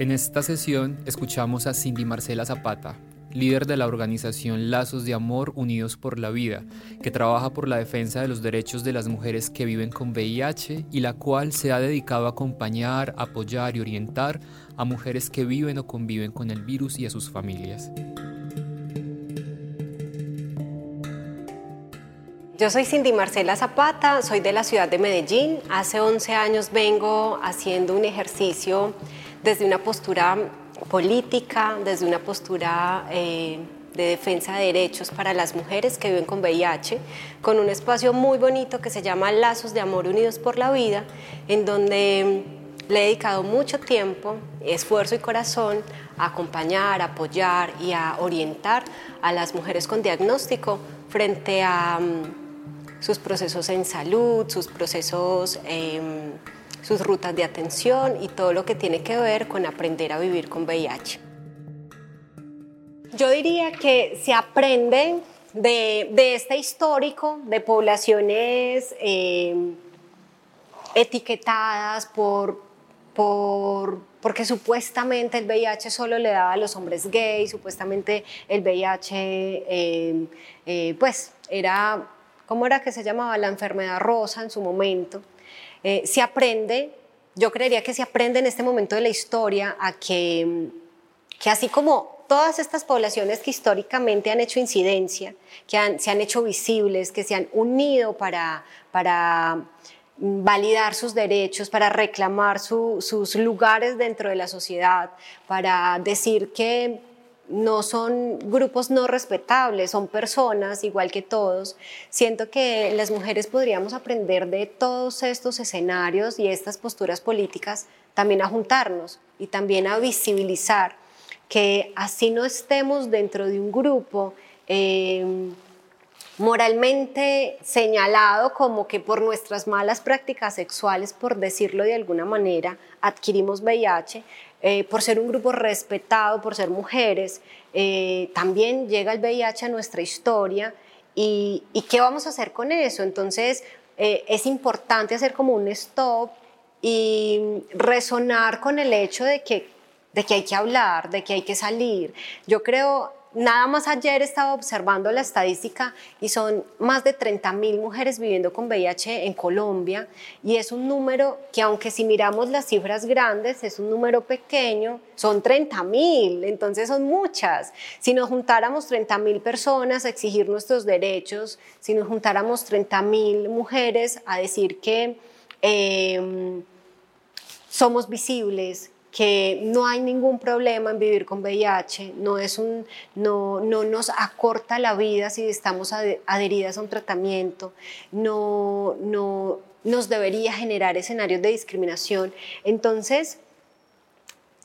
En esta sesión escuchamos a Cindy Marcela Zapata, líder de la organización Lazos de Amor Unidos por la Vida, que trabaja por la defensa de los derechos de las mujeres que viven con VIH y la cual se ha dedicado a acompañar, apoyar y orientar a mujeres que viven o conviven con el virus y a sus familias. Yo soy Cindy Marcela Zapata, soy de la ciudad de Medellín. Hace 11 años vengo haciendo un ejercicio desde una postura política, desde una postura eh, de defensa de derechos para las mujeres que viven con VIH, con un espacio muy bonito que se llama Lazos de Amor Unidos por la Vida, en donde le he dedicado mucho tiempo, esfuerzo y corazón a acompañar, apoyar y a orientar a las mujeres con diagnóstico frente a mm, sus procesos en salud, sus procesos... Em, sus rutas de atención y todo lo que tiene que ver con aprender a vivir con VIH. Yo diría que se aprende de, este histórico de poblaciones eh, etiquetadas por, por, porque supuestamente el VIH solo le daba a los hombres gays, supuestamente el VIH eh, eh, pues era, ¿cómo era que se llamaba? La enfermedad rosa en su momento. Eh, se aprende, yo creería que se aprende en este momento de la historia a que, que así como todas estas poblaciones que históricamente han hecho incidencia, que se han hecho visibles, que se han unido para, para validar sus derechos, para reclamar sus lugares dentro de la sociedad, para decir que no son grupos no respetables, son personas igual que todos. Siento que las mujeres podríamos aprender de todos estos escenarios y estas posturas políticas también a juntarnos y también a visibilizar que así no estemos dentro de un grupo eh, moralmente señalado como que por nuestras malas prácticas sexuales, por decirlo de alguna manera, adquirimos VIH, eh, por ser un grupo respetado, por ser mujeres, eh, también llega el VIH a nuestra historia y, qué vamos a hacer con eso. Entonces eh, es importante hacer como un stop y resonar con el hecho de que, de que hay que hablar, de que hay que salir. Yo creo nada más ayer estaba observando la estadística y son más de 30 mil mujeres viviendo con VIH en Colombia y es un número que aunque si miramos las cifras grandes es un número pequeño, son 30 mil, entonces son muchas. Si nos juntáramos 30 mil personas a exigir nuestros derechos, si nos juntáramos 30 mil mujeres a decir que em, somos visibles, que no hay ningún problema en vivir con VIH, no, es un, no, no nos acorta la vida si estamos adheridas a un tratamiento, no, no nos debería generar escenarios de discriminación. Entonces,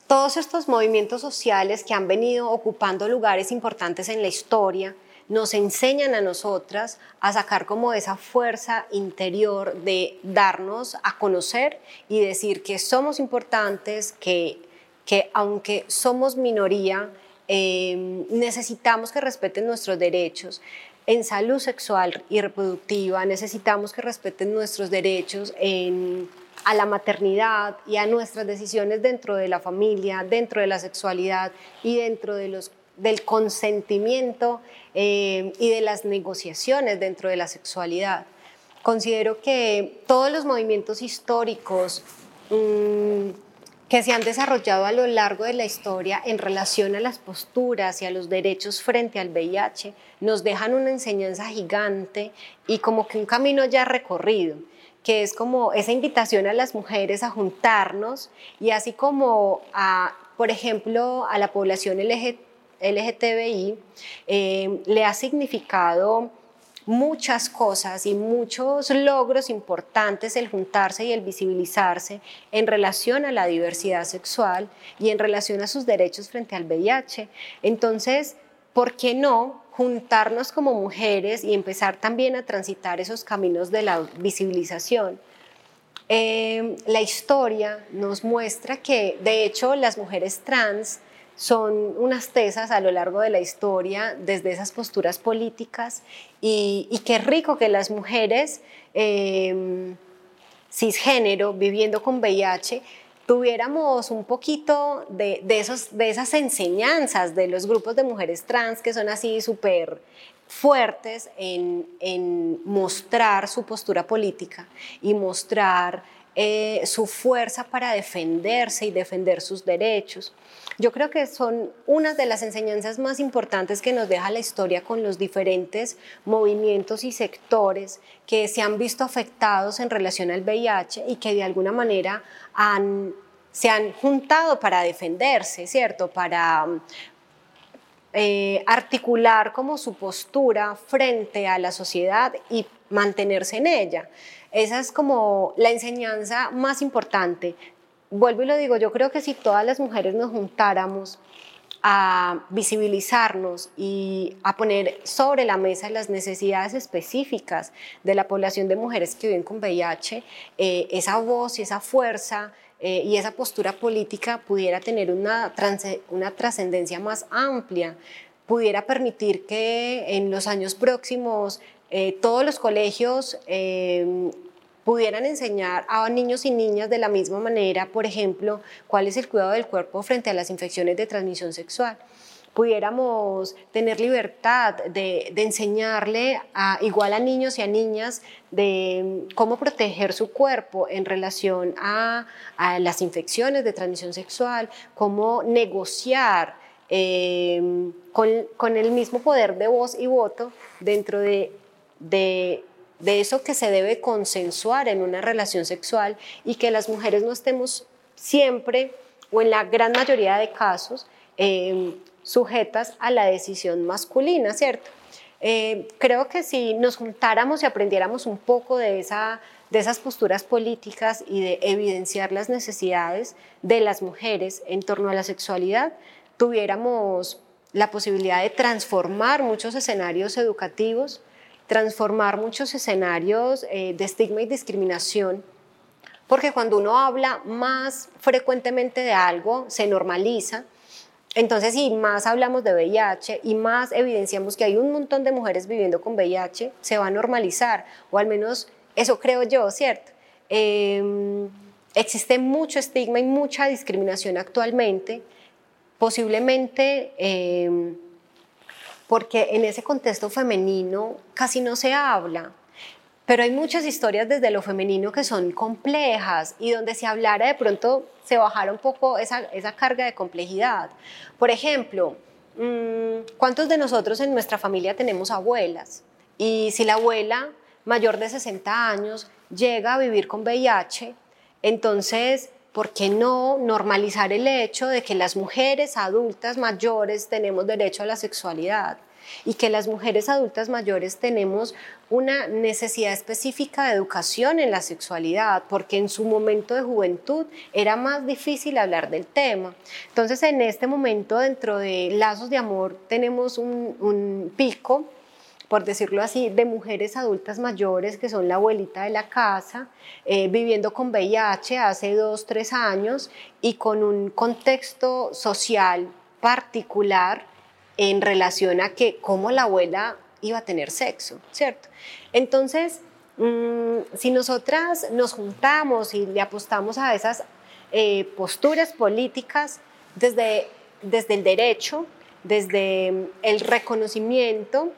todos estos movimientos sociales que han venido ocupando lugares importantes en la historia, nos enseñan a nosotras a sacar como esa fuerza interior de darnos a conocer y decir que somos importantes, que, que aunque somos minoría, em, necesitamos que respeten nuestros derechos. En salud sexual y reproductiva necesitamos que respeten nuestros derechos en, a la maternidad y a nuestras decisiones dentro de la familia, dentro de la sexualidad y dentro de los del consentimiento eh, y de las negociaciones dentro de la sexualidad. Considero que todos los movimientos históricos mm, que se han desarrollado a lo largo de la historia en relación a las posturas y a los derechos frente al VIH nos dejan una enseñanza gigante y como que un camino ya recorrido que es como esa invitación a las mujeres a juntarnos y así como a, por ejemplo, a la población LGBT LGTBI eh, le ha significado muchas cosas y muchos logros importantes el juntarse y el visibilizarse en relación a la diversidad sexual y en relación a sus derechos frente al VIH. Entonces, ¿por qué no juntarnos como mujeres y empezar también a transitar esos caminos de la visibilización? Eh, la historia nos muestra que, de hecho, las mujeres trans son unas tesas a lo largo de la historia desde esas posturas políticas. Y, qué rico que las mujeres em, cisgénero viviendo con VIH tuviéramos un poquito de, esos, de esas enseñanzas de los grupos de mujeres trans que son así súper fuertes en, en, mostrar su postura política y mostrar eh, su fuerza para defenderse y defender sus derechos. Yo creo que son unas de las enseñanzas más importantes que nos deja la historia con los diferentes movimientos y sectores que se han visto afectados en relación al VIH y que de alguna manera se han juntado para defenderse, ¿cierto? Para eh, articular como su postura frente a la sociedad y mantenerse en ella. Esa es como la enseñanza más importante vuelvo y lo digo, yo creo que si todas las mujeres nos juntáramos a visibilizarnos y a poner sobre la mesa las necesidades específicas de la población de mujeres que viven con VIH, eh, esa voz y esa fuerza eh, y esa postura política pudiera tener una, una trascendencia más amplia, pudiera permitir que en los años próximos eh, todos los colegios pudieran enseñar a niños y niñas de la misma manera, por ejemplo, cuál es el cuidado del cuerpo frente a las infecciones de transmisión sexual. Pudiéramos tener libertad de, enseñarle a, igual a niños y a niñas de cómo proteger su cuerpo en relación a, las infecciones de transmisión sexual, cómo negociar eh, con, el mismo poder de voz y voto dentro de de eso que se debe consensuar en una relación sexual y que las mujeres no estemos siempre o en la gran mayoría de casos em, sujetas a la decisión masculina, ¿cierto? Eh, creo que si nos juntáramos y aprendiéramos un poco de, esa, de esas posturas políticas y de evidenciar las necesidades de las mujeres en torno a la sexualidad, tuviéramos la posibilidad de transformar muchos escenarios educativos, transformar muchos escenarios eh, de estigma y discriminación, porque cuando uno habla más frecuentemente de algo, se normaliza. Entonces, si más hablamos de VIH y más evidenciamos que hay un montón de mujeres viviendo con VIH, se va a normalizar, o al menos eso creo yo, ¿cierto? Em, existe mucho estigma y mucha discriminación actualmente, posiblemente em, porque en ese contexto femenino casi no se habla. Pero hay muchas historias desde lo femenino que son complejas y donde se hablara de pronto se bajara un poco esa, esa carga de complejidad. Por ejemplo, mm, ¿cuántos de nosotros en nuestra familia tenemos abuelas? Y si la abuela mayor de 60 años llega a vivir con VIH, entonces ¿por qué no normalizar el hecho de que las mujeres adultas mayores tenemos derecho a la sexualidad? y que las mujeres adultas mayores tenemos una necesidad específica de educación en la sexualidad, porque en su momento de juventud era más difícil hablar del tema. Entonces, en este momento, dentro de Lazos de Amor, tenemos un, un pico por decirlo así, de mujeres adultas mayores que son la abuelita de la casa, eh, viviendo con VIH hace dos, tres años y con un contexto social particular en relación a que cómo la abuela iba a tener sexo, ¿cierto? Entonces, mm, si nosotras nos juntamos y le apostamos a esas eh, posturas políticas desde, desde el derecho, desde el reconocimiento,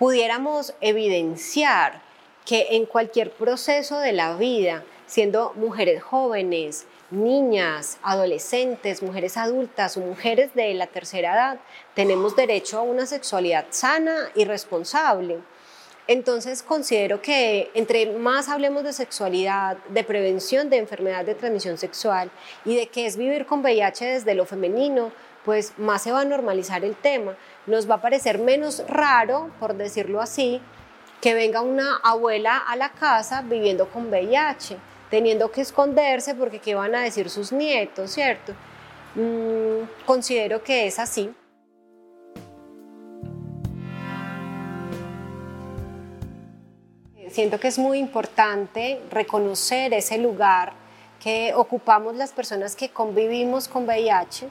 pudiéramos evidenciar que en cualquier proceso de la vida, siendo mujeres jóvenes, niñas, adolescentes, mujeres adultas o mujeres de la tercera edad, tenemos derecho a una sexualidad sana y responsable. Entonces considero que entre más hablemos de sexualidad, de prevención de enfermedad de transmisión sexual y de qué es vivir con VIH desde lo femenino, pues más se va a normalizar el tema. Nos va a parecer menos raro, por decirlo así, que venga una abuela a la casa viviendo con VIH, teniendo que esconderse porque qué van a decir sus nietos, ¿cierto? Mm, considero que es así. Siento que es muy importante reconocer ese lugar que ocupamos las personas que convivimos con VIH,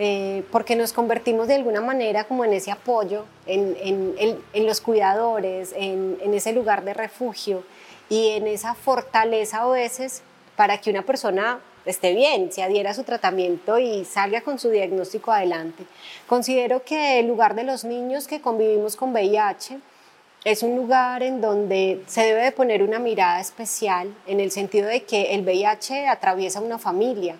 eh, porque nos convertimos de alguna manera como en ese apoyo, en, los cuidadores, en, ese lugar de refugio y en esa fortaleza a veces para que una persona esté bien, se adhiera a su tratamiento y salga con su diagnóstico adelante. Considero que el lugar de los niños que convivimos con VIH es un lugar en donde se debe de poner una mirada especial en el sentido de que el VIH atraviesa una familia.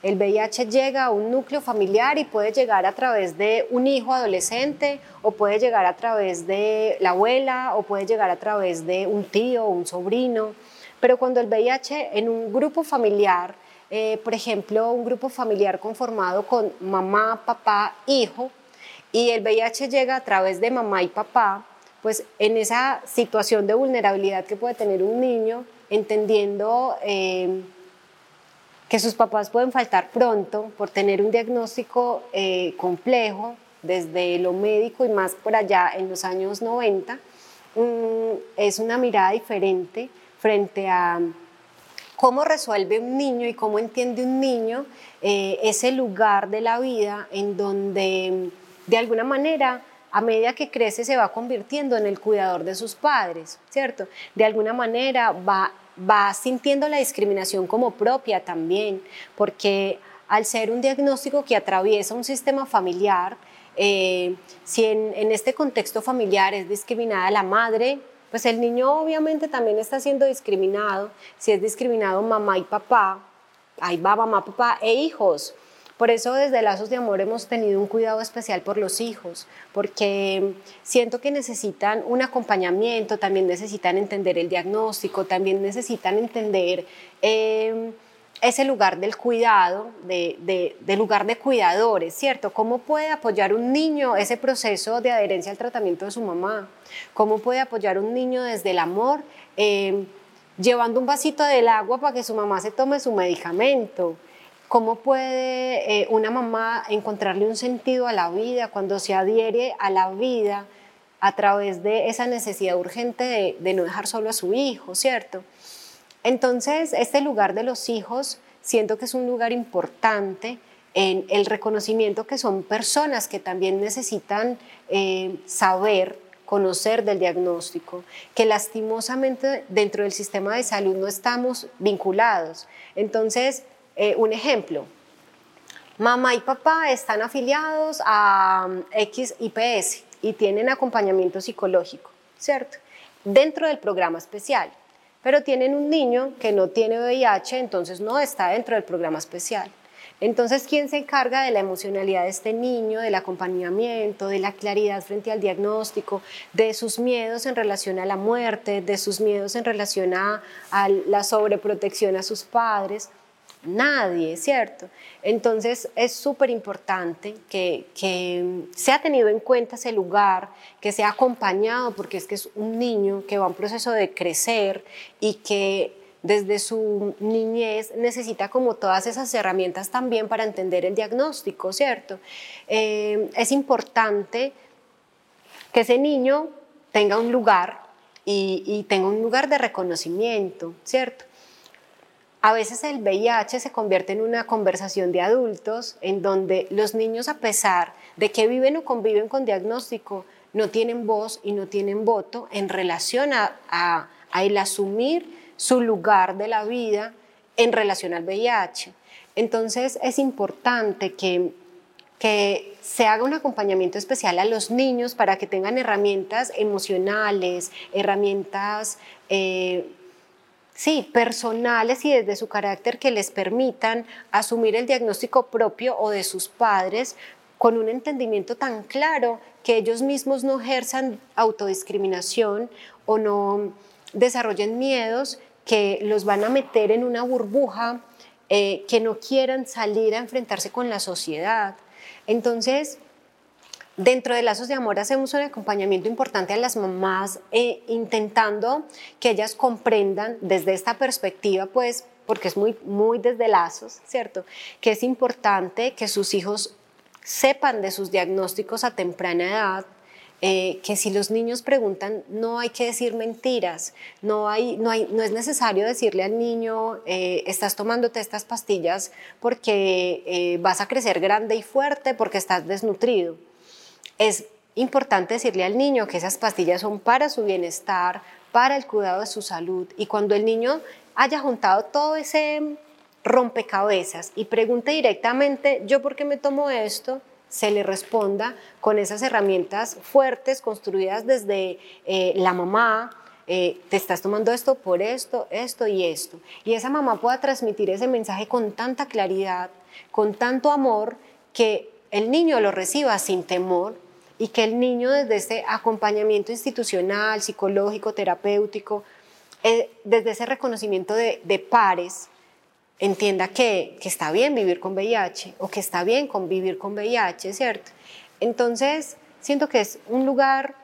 El VIH llega a un núcleo familiar y puede llegar a través de un hijo adolescente o puede llegar a través de la abuela o puede llegar a través de un tío o un sobrino. Pero cuando el VIH en un grupo familiar, eh, por ejemplo, un grupo familiar conformado con mamá, papá, hijo, y el VIH llega a través de mamá y papá, pues en esa situación de vulnerabilidad que puede tener un niño, entendiendo eh, que sus papás pueden faltar pronto por tener un diagnóstico eh, complejo desde lo médico y más por allá en los años 90, mm, es una mirada diferente frente a cómo resuelve un niño y cómo entiende un niño eh, ese lugar de la vida en donde de alguna manera a medida que crece se va convirtiendo en el cuidador de sus padres, ¿cierto? De alguna manera va, va sintiendo la discriminación como propia también, porque al ser un diagnóstico que atraviesa un sistema familiar, eh, si en, en, este contexto familiar es discriminada la madre, pues el niño obviamente también está siendo discriminado. Si es discriminado mamá y papá, ahí va mamá, papá e hijos. Por eso desde Lazos de Amor hemos tenido un cuidado especial por los hijos, porque siento que necesitan un acompañamiento, también necesitan entender el diagnóstico, también necesitan entender eh, ese lugar del cuidado, de, lugar de cuidadores, ¿cierto? ¿Cómo puede apoyar un niño ese proceso de adherencia al tratamiento de su mamá? ¿Cómo puede apoyar un niño desde el amor? Eh, llevando un vasito del agua para que su mamá se tome su medicamento, ¿Cómo puede eh, una mamá encontrarle un sentido a la vida cuando se adhiere a la vida a través de esa necesidad urgente de, no dejar solo a su hijo, ¿cierto? Entonces, este lugar de los hijos siento que es un lugar importante en el reconocimiento que son personas que también necesitan eh, saber, conocer del diagnóstico, que lastimosamente dentro del sistema de salud no estamos vinculados. Entonces, eh, un ejemplo, mamá y papá están afiliados a mm, XIPS y tienen acompañamiento psicológico, ¿cierto? Dentro del programa especial, pero tienen un niño que no tiene VIH, entonces no está dentro del programa especial. Entonces, ¿quién se encarga de la emocionalidad de este niño, del acompañamiento, de la claridad frente al diagnóstico, de sus miedos en relación a la muerte, de sus miedos en relación a la sobreprotección a sus padres? Nadie, ¿cierto? Entonces es súper importante que, que se ha tenido en cuenta ese lugar, que sea acompañado, porque es que es un niño que va a un proceso de crecer y que desde su niñez necesita como todas esas herramientas también para entender el diagnóstico, ¿cierto? Eh, es importante que ese niño tenga un lugar y, y tenga un lugar de reconocimiento, ¿cierto? A veces el VIH se convierte en una conversación de adultos en donde los niños, a pesar de que viven o conviven con diagnóstico, no tienen voz y no tienen voto en relación a, el asumir su lugar de la vida en relación al VIH. Entonces es importante que, se haga un acompañamiento especial a los niños para que tengan herramientas emocionales, herramientas eh, sí, personales y desde su carácter que les permitan asumir el diagnóstico propio o de sus padres con un entendimiento tan claro que ellos mismos no ejerzan autodiscriminación o no desarrollen miedos que los van a meter en una burbuja, eh, que no quieran salir a enfrentarse con la sociedad. Entonces, Dentro de Lazos de Amor hacemos un acompañamiento importante a las mamás, eh, intentando que ellas comprendan desde esta perspectiva, pues, porque es muy, muy desde Lazos, ¿cierto? Que es importante que sus hijos sepan de sus diagnósticos a temprana edad, eh, que si los niños preguntan, no hay que decir mentiras, no, hay, no, hay, no es necesario decirle al niño, eh, estás tomándote estas pastillas porque vas a crecer grande y fuerte porque estás desnutrido es importante decirle al niño que esas pastillas son para su bienestar, para el cuidado de su salud. Y cuando el niño haya juntado todo ese rompecabezas y pregunte directamente, ¿yo por qué me tomo esto? se le responda con esas herramientas fuertes construidas desde eh, la mamá, eh, te estás tomando esto por esto, esto y esto. Y esa mamá pueda transmitir ese mensaje con tanta claridad, con tanto amor, que el niño lo reciba sin temor y que el niño desde ese acompañamiento institucional, psicológico, terapéutico, eh, desde ese reconocimiento de, pares, entienda que, que, está bien vivir con VIH o que está bien convivir con VIH, ¿cierto? Entonces, siento que es un lugar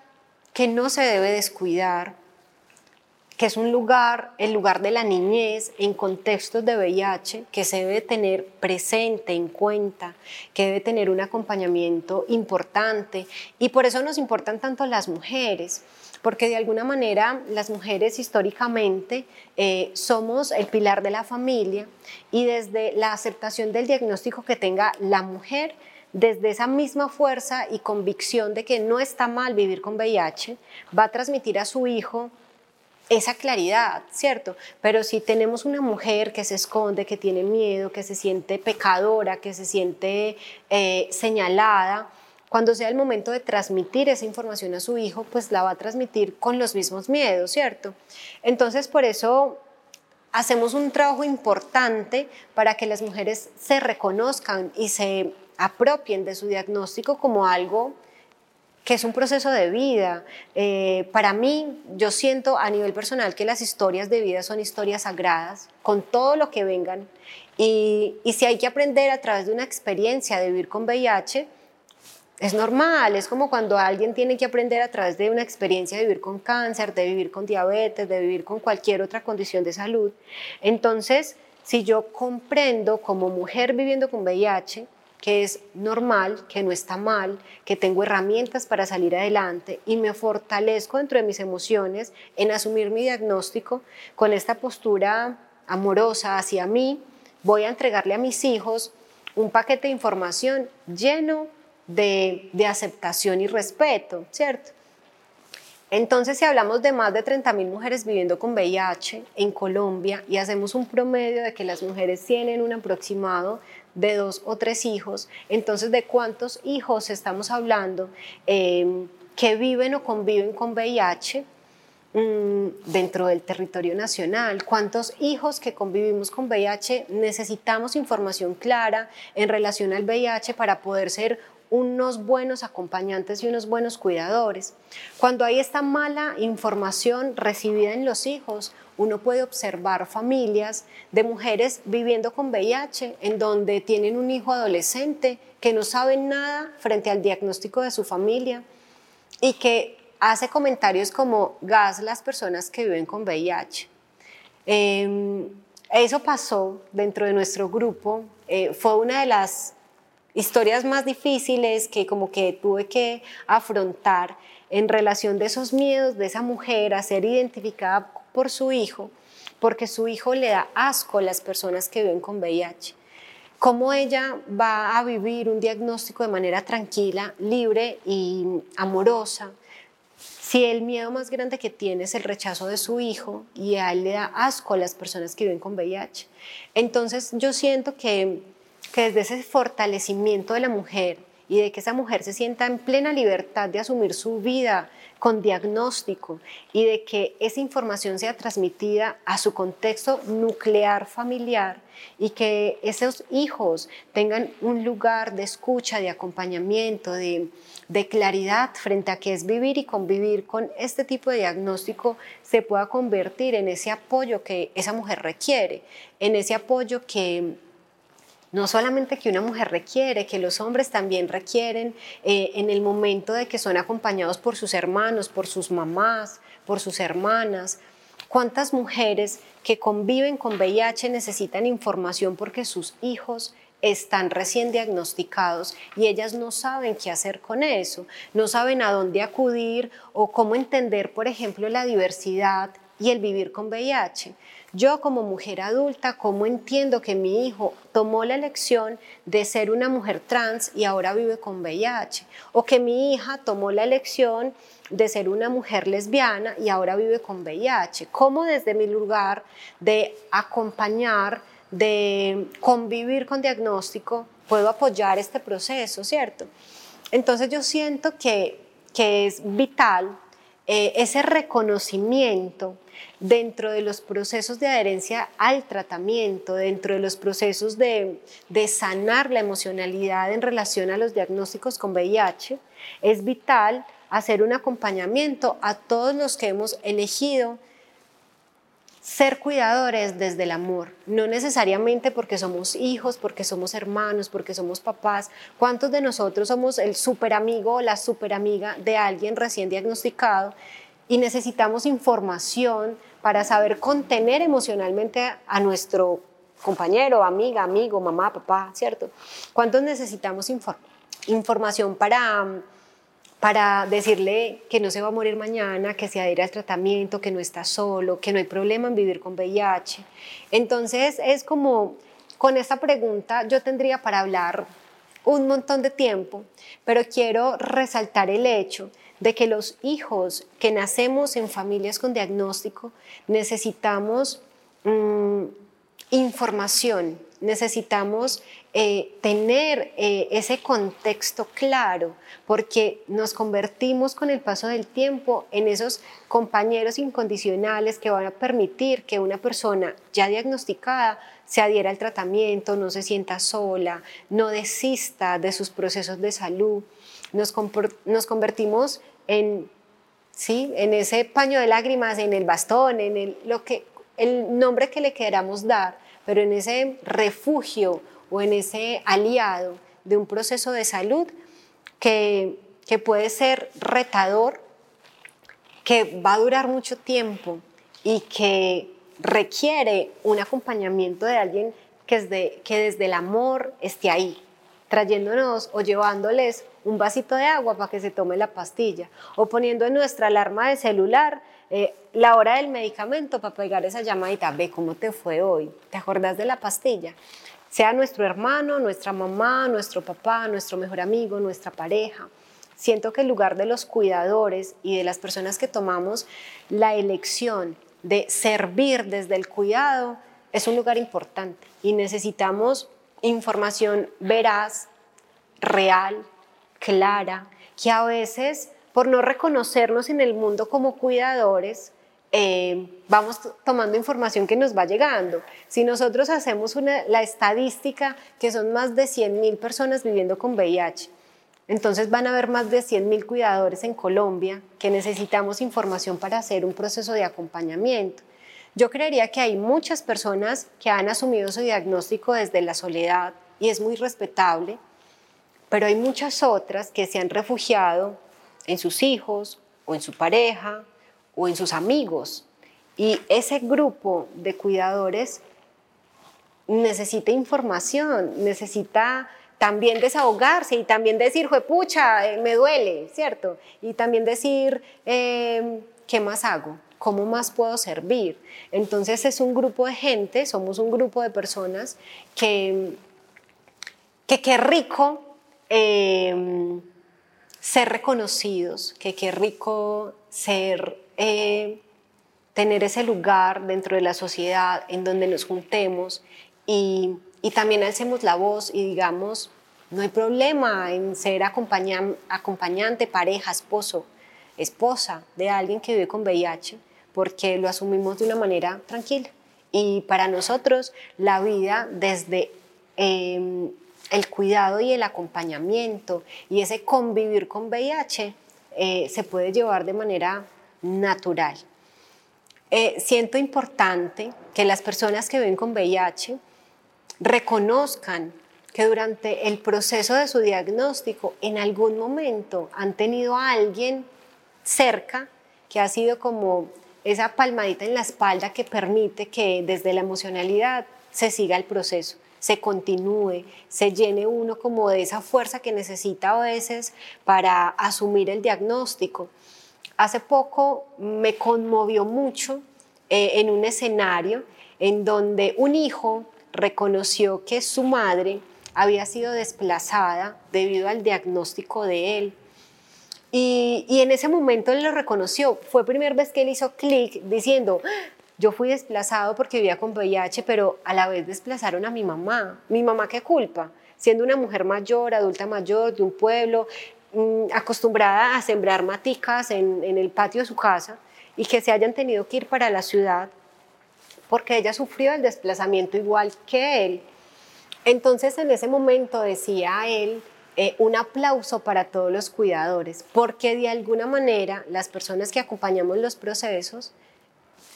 que no se debe descuidar, que es un lugar, el lugar de la niñez en contextos de VIH, que se debe tener presente, en cuenta, que debe tener un acompañamiento importante. Y por eso nos importan tanto las mujeres, porque de alguna manera las mujeres históricamente eh, somos el pilar de la familia y desde la aceptación del diagnóstico que tenga la mujer, desde esa misma fuerza y convicción de que no está mal vivir con VIH, va a transmitir a su hijo esa claridad, ¿cierto? Pero si tenemos una mujer que se esconde, que tiene miedo, que se siente pecadora, que se siente eh, señalada, cuando sea el momento de transmitir esa información a su hijo, pues la va a transmitir con los mismos miedos, ¿cierto? Entonces, por eso hacemos un trabajo importante para que las mujeres se reconozcan y se apropien de su diagnóstico como algo que es un proceso de vida. Eh, para mí, yo siento a nivel personal que las historias de vida son historias sagradas, con todo lo que vengan. Y, y si hay que aprender a través de una experiencia de vivir con VIH, es normal, es como cuando alguien tiene que aprender a través de una experiencia de vivir con cáncer, de vivir con diabetes, de vivir con cualquier otra condición de salud. Entonces, si yo comprendo como mujer viviendo con VIH, que es normal, que no está mal, que tengo herramientas para salir adelante y me fortalezco dentro de mis emociones en asumir mi diagnóstico con esta postura amorosa hacia mí, voy a entregarle a mis hijos un paquete de información lleno de, aceptación y respeto, ¿cierto? Entonces, si hablamos de más de 30.000 mujeres viviendo con VIH en Colombia y hacemos un promedio de que las mujeres tienen un aproximado de dos o tres hijos, entonces de cuántos hijos estamos hablando em, que viven o conviven con VIH mm, dentro del territorio nacional, cuántos hijos que convivimos con VIH necesitamos información clara en relación al VIH para poder ser unos buenos acompañantes y unos buenos cuidadores. Cuando hay esta mala información recibida en los hijos, uno puede observar familias de mujeres viviendo con VIH en donde tienen un hijo adolescente que no sabe nada frente al diagnóstico de su familia y que hace comentarios como gas las personas que viven con VIH. Em, eso pasó dentro de nuestro grupo, eh, fue una de las historias más difíciles que como que tuve que afrontar en relación de esos miedos de esa mujer a ser identificada por su hijo, porque su hijo le da asco a las personas que viven con VIH. ¿Cómo ella va a vivir un diagnóstico de manera tranquila, libre y amorosa? Si el miedo más grande que tiene es el rechazo de su hijo y a él le da asco a las personas que viven con VIH. Entonces yo siento que que desde ese fortalecimiento de la mujer y de que esa mujer se sienta en plena libertad de asumir su vida con diagnóstico y de que esa información sea transmitida a su contexto nuclear familiar y que esos hijos tengan un lugar de escucha, de acompañamiento, de, claridad frente a qué es vivir y convivir con este tipo de diagnóstico se pueda convertir en ese apoyo que esa mujer requiere, en ese apoyo que no solamente que una mujer requiere, que los hombres también requieren eh, en el momento de que son acompañados por sus hermanos, por sus mamás, por sus hermanas. ¿Cuántas mujeres que conviven con VIH necesitan información porque sus hijos están recién diagnosticados y ellas no saben qué hacer con eso, no saben a dónde acudir o cómo entender, por ejemplo, la diversidad y el vivir con VIH. Yo como mujer adulta, ¿cómo entiendo que mi hijo tomó la elección de ser una mujer trans y ahora vive con VIH? O que mi hija tomó la elección de ser una mujer lesbiana y ahora vive con VIH. ¿Cómo desde mi lugar de acompañar, de convivir con diagnóstico, puedo apoyar este proceso, ¿cierto? Entonces yo siento que, que es vital eh, ese reconocimiento dentro de los procesos de adherencia al tratamiento, dentro de los procesos de, de, sanar la emocionalidad en relación a los diagnósticos con VIH, es vital hacer un acompañamiento a todos los que hemos elegido ser cuidadores desde el amor, no necesariamente porque somos hijos, porque somos hermanos, porque somos papás. ¿Cuántos de nosotros somos el super amigo o la super amiga de alguien recién diagnosticado y necesitamos información para saber contener emocionalmente a nuestro compañero, amiga, amigo, mamá, papá, ¿cierto? ¿Cuántos necesitamos información para para decirle que no se va a morir mañana, que se adhiere al tratamiento, que no está solo, que no hay problema en vivir con VIH. Entonces es como, con esta pregunta yo tendría para hablar un montón de tiempo, pero quiero resaltar el hecho de que los hijos que nacemos en familias con diagnóstico necesitamos mm, información, necesitamos eh, tener eh, ese contexto claro, porque nos convertimos con el paso del tiempo en esos compañeros incondicionales que van a permitir que una persona ya diagnosticada se adhiera al tratamiento, no se sienta sola, no desista de sus procesos de salud. Nos, nos convertimos en, ¿sí? en ese paño de lágrimas, en el bastón, en el, lo que, el nombre que le queramos dar, pero en ese refugio o en ese aliado de un proceso de salud que, que puede ser retador, que va a durar mucho tiempo y que requiere un acompañamiento de alguien que desde, que desde el amor esté ahí, trayéndonos o llevándoles un vasito de agua para que se tome la pastilla, o poniendo en nuestra alarma de celular eh, la hora del medicamento para pegar esa llamadita, ve cómo te fue hoy, ¿te acordás de la pastilla? Sea nuestro hermano, nuestra mamá, nuestro papá, nuestro mejor amigo, nuestra pareja. Siento que el lugar de los cuidadores y de las personas que tomamos la elección de servir desde el cuidado es un lugar importante y necesitamos información veraz, real, clara, que a veces por no reconocernos en el mundo como cuidadores, eh, vamos tomando información que nos va llegando. Si nosotros hacemos la estadística que son más de 100.000 personas viviendo con VIH, entonces van a haber más de 100.000 cuidadores en Colombia que necesitamos información para hacer un proceso de acompañamiento. Yo creería que hay muchas personas que han asumido su diagnóstico desde la soledad y es muy respetable, pero hay muchas otras que se han refugiado en sus hijos o en su pareja o en sus amigos. Y ese grupo de cuidadores necesita información, necesita también desahogarse y también decir, pucha, eh, me duele, ¿cierto? Y también decir, em, ¿qué más hago? ¿Cómo más puedo servir? Entonces es un grupo de gente, somos un grupo de personas que, que qué rico em, ser reconocidos, que qué rico ser, eh, tener ese lugar dentro de la sociedad en donde nos juntemos y, y también alcemos la voz y digamos, no hay problema en ser acompañante, pareja, esposo, esposa de alguien que vive con VIH, porque lo asumimos de una manera tranquila. Y para nosotros la vida desde eh, el cuidado y el acompañamiento y ese convivir con VIH eh, se puede llevar de manera natural. Eh, siento importante que las personas que viven con VIH reconozcan que durante el proceso de su diagnóstico en algún momento han tenido a alguien cerca que ha sido como esa palmadita en la espalda que permite que desde la emocionalidad se siga el proceso, se continúe, se llene uno como de esa fuerza que necesita a veces para asumir el diagnóstico. Hace poco me conmovió mucho eh, en un escenario en donde un hijo reconoció que su madre había sido desplazada debido al diagnóstico de él. Y, en ese momento él lo reconoció. Fue primera vez que él hizo clic diciendo, yo fui desplazado porque vivía con VIH, pero a la vez desplazaron a mi mamá. ¿Mi mamá qué culpa? Siendo una mujer mayor, adulta mayor, de un pueblo, acostumbrada a sembrar maticas en, el patio de su casa y que se hayan tenido que ir para la ciudad porque ella sufrió el desplazamiento igual que él. Entonces en ese momento decía él, eh, un aplauso para todos los cuidadores, porque de alguna manera las personas que acompañamos los procesos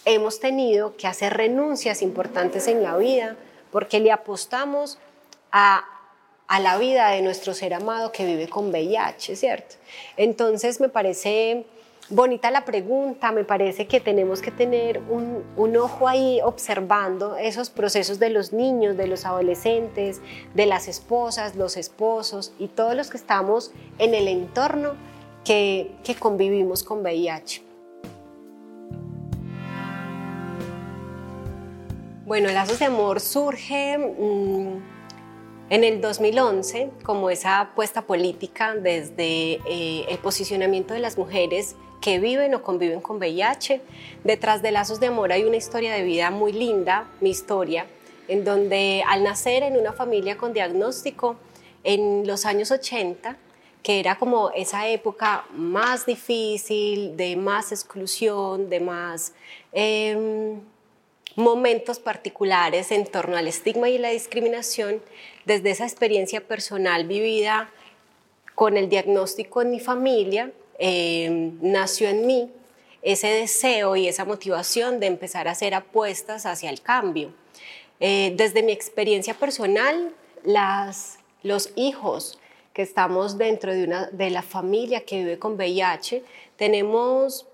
hemos tenido que hacer renuncias importantes en la vida, porque le apostamos a, a la vida de nuestro ser amado que vive con VIH, ¿cierto? Entonces me parece bonita la pregunta, me parece que tenemos que tener un, ojo ahí observando esos procesos de los niños, de los adolescentes, de las esposas, los esposos y todos los que estamos en el entorno que, que convivimos con VIH. Bueno, Lazos de Amor surge mm, en el 2011 como esa apuesta política desde eh, el posicionamiento de las mujeres que viven o conviven con VIH. Detrás de Lazos de Amor hay una historia de vida muy linda, mi historia, en donde al nacer en una familia con diagnóstico en los años 80, que era como esa época más difícil, de más exclusión, de más em, momentos particulares en torno al estigma y la discriminación, desde esa experiencia personal vivida con el diagnóstico en mi familia, Em, nació en mí ese deseo y esa motivación de empezar a hacer apuestas hacia el cambio. Eh, desde mi experiencia personal, las, los hijos que estamos dentro de, una, de la familia que vive con VIH, tenemos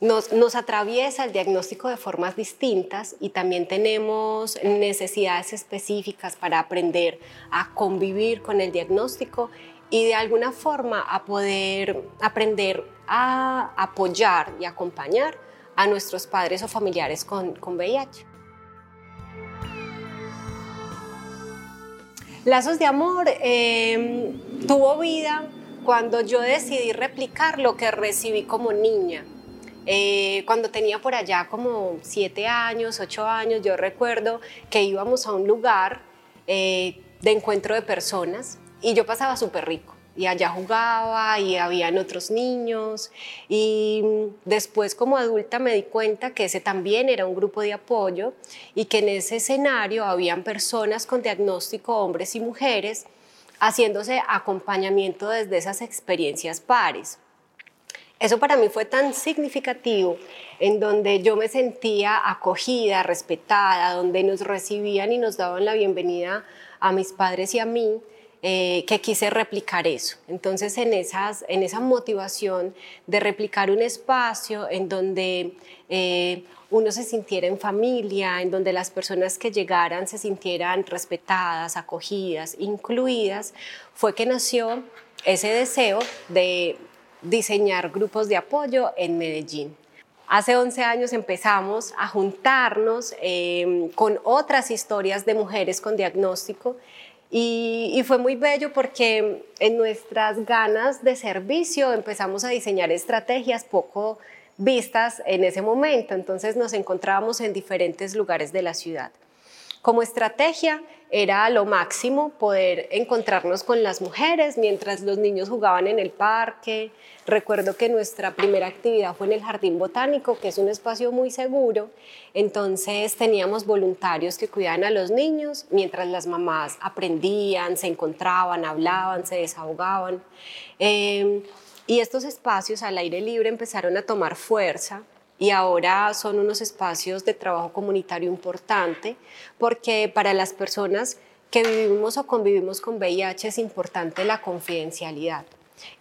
nos, atraviesa el diagnóstico de formas distintas y también tenemos necesidades específicas para aprender a convivir con el diagnóstico y de alguna forma a poder aprender a apoyar y acompañar a nuestros padres o familiares con, con VIH. Lazos de Amor em, tuvo vida cuando yo decidí replicar lo que recibí como niña. Eh, cuando tenía por allá como siete años, ocho años, yo recuerdo que íbamos a un lugar eh, de encuentro de personas y yo pasaba súper rico. Y allá jugaba y habían otros niños. Y después como adulta me di cuenta que ese también era un grupo de apoyo y que en ese escenario habían personas con diagnóstico, hombres y mujeres, haciéndose acompañamiento desde esas experiencias pares. Eso para mí fue tan significativo, en donde yo me sentía acogida, respetada, donde nos recibían y nos daban la bienvenida a mis padres y a mí, eh, que quise replicar eso. Entonces, en, esas, en esa motivación de replicar un espacio en donde eh, uno se sintiera en familia, en donde las personas que llegaran se sintieran respetadas, acogidas, incluidas, fue que nació ese deseo de diseñar grupos de apoyo en Medellín. Hace 11 años empezamos a juntarnos eh, con otras historias de mujeres con diagnóstico y, fue muy bello porque en nuestras ganas de servicio empezamos a diseñar estrategias poco vistas en ese momento. Entonces nos encontrábamos en diferentes lugares de la ciudad. Como estrategia era lo máximo poder encontrarnos con las mujeres mientras los niños jugaban en el parque. Recuerdo que nuestra primera actividad fue en el Jardín Botánico, que es un espacio muy seguro. Entonces teníamos voluntarios que cuidaban a los niños mientras las mamás aprendían, se encontraban, hablaban, se desahogaban. Eh, y estos espacios al aire libre empezaron a tomar fuerza y ahora son unos espacios de trabajo comunitario importante porque para las personas que vivimos o convivimos con VIH es importante la confidencialidad.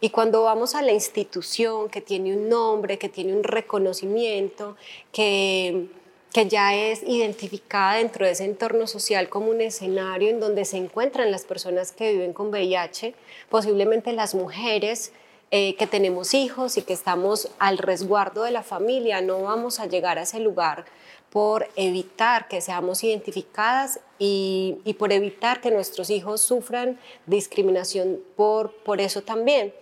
Y cuando vamos a la institución que tiene un nombre, que tiene un reconocimiento, que, que ya es identificada dentro de ese entorno social como un escenario en donde se encuentran las personas que viven con VIH, posiblemente las mujeres eh, que tenemos hijos y que estamos al resguardo de la familia, no vamos a llegar a ese lugar por evitar que seamos identificadas y, por evitar que nuestros hijos sufran discriminación por, por eso también.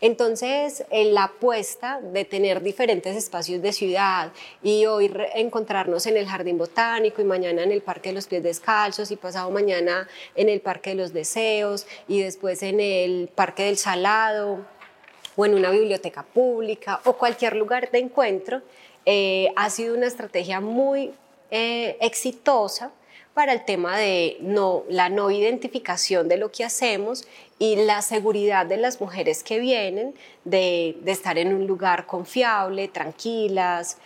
Entonces, la apuesta de tener diferentes espacios de ciudad y hoy encontrarnos en el Jardín Botánico y mañana en el Parque de los Pies Descalzos y pasado mañana en el Parque de los Deseos y después en el Parque del Salado o en una biblioteca pública o cualquier lugar de encuentro, eh, ha sido una estrategia muy eh, exitosa para el tema de no, la no identificación de lo que hacemos y la seguridad de las mujeres que vienen de, de estar en un lugar confiable, tranquilas,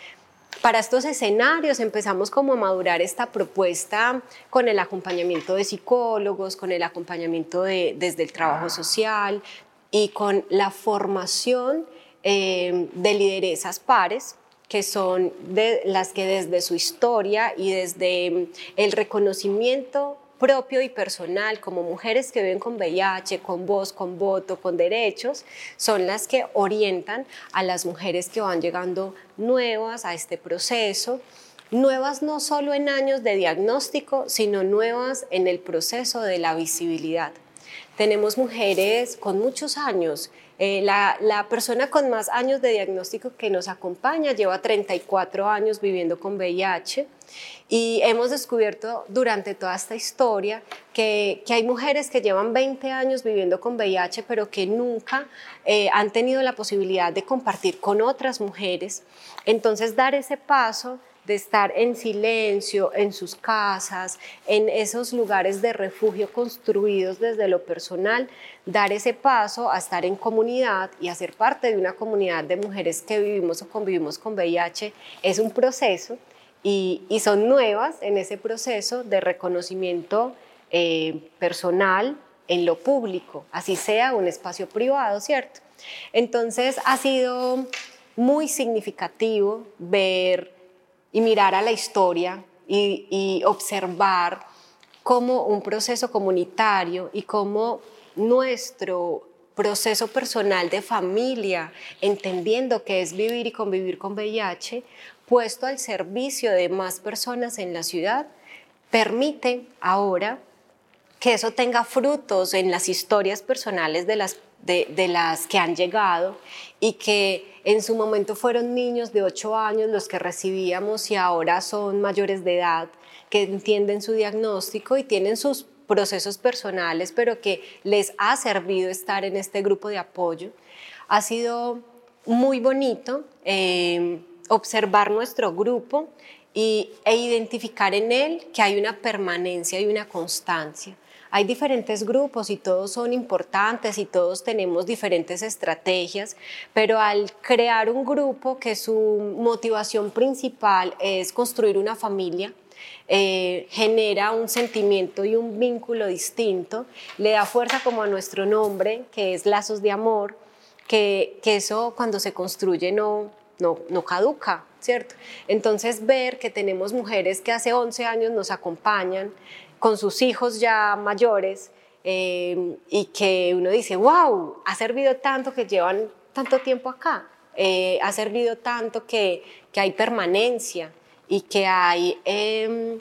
para estos escenarios empezamos como a madurar esta propuesta con el acompañamiento de psicólogos, con el acompañamiento de, desde el trabajo social y con la formación eh, de lideresas pares que son las que desde su historia y desde mm, el reconocimiento propio y personal como mujeres que viven con VIH, con voz, con voto, con derechos, son las que orientan a las mujeres que van llegando nuevas a este proceso, nuevas no solo en años de diagnóstico, sino nuevas en el proceso de la visibilidad. Tenemos mujeres con muchos años eh, la, persona con más años de diagnóstico que nos acompaña lleva 34 años viviendo con VIH y hemos descubierto durante toda esta historia que, hay mujeres que llevan 20 años viviendo con VIH pero que nunca eh, han tenido la posibilidad de compartir con otras mujeres. Entonces dar ese paso de estar en silencio, en sus casas, en esos lugares de refugio construidos desde lo personal, dar ese paso a estar en comunidad y a ser parte de una comunidad de mujeres que vivimos o convivimos con VIH es un proceso y, son nuevas en ese proceso de reconocimiento eh, personal en lo público, así sea un espacio privado, ¿cierto? Entonces ha sido muy significativo ver y mirar a la historia y, observar cómo un proceso comunitario y cómo nuestro proceso personal de familia, entendiendo que es vivir y convivir con VIH, puesto al servicio de más personas en la ciudad, permite ahora que eso tenga frutos en las historias personales de las, de, las que han llegado y que en su momento fueron niños de 8 años los que recibíamos y ahora son mayores de edad que entienden su diagnóstico y tienen sus procesos personales, pero que les ha servido estar en este grupo de apoyo. Ha sido muy bonito eh, observar nuestro grupo y, e identificar en él que hay una permanencia y una constancia hay diferentes grupos y todos son importantes y todos tenemos diferentes estrategias, pero al crear un grupo que su motivación principal es construir una familia, eh, genera un sentimiento y un vínculo distinto, le da fuerza como a nuestro nombre, que es lazos de amor, que, que eso cuando se construye no, no, no caduca, ¿cierto? Entonces ver que tenemos mujeres que hace 11 años nos acompañan, con sus hijos ya mayores eh, y que uno dice, wow, ha servido tanto que llevan tanto tiempo acá, eh, ha servido tanto que, que, hay permanencia y que hay em,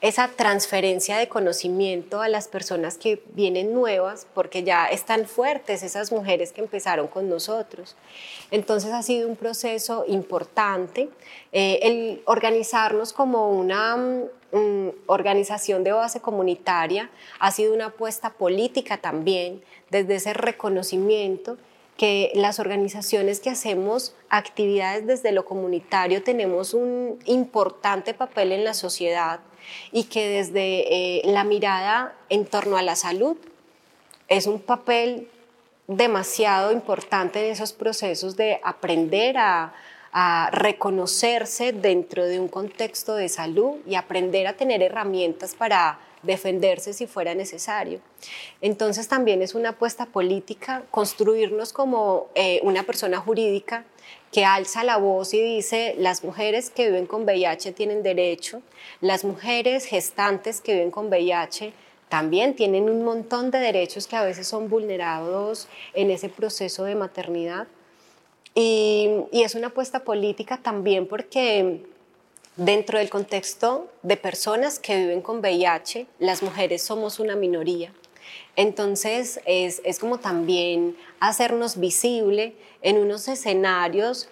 esa transferencia de conocimiento a las personas que vienen nuevas, porque ya están fuertes esas mujeres que empezaron con nosotros. Entonces ha sido un proceso importante eh, el organizarnos como una organización de base comunitaria, ha sido una apuesta política también, desde ese reconocimiento que las organizaciones que hacemos actividades desde lo comunitario tenemos un importante papel en la sociedad y que desde eh, la mirada en torno a la salud es un papel demasiado importante en esos procesos de aprender a, a reconocerse dentro de un contexto de salud y aprender a tener herramientas para defenderse si fuera necesario. Entonces también es una apuesta política construirnos como eh, una persona jurídica que alza la voz y dice, las mujeres que viven con VIH tienen derecho, las mujeres gestantes que viven con VIH también tienen un montón de derechos que a veces son vulnerados en ese proceso de maternidad. Y, y es una apuesta política también porque dentro del contexto de personas que viven con VIH, las mujeres somos una minoría. Entonces es, es como también hacernos visible en unos escenarios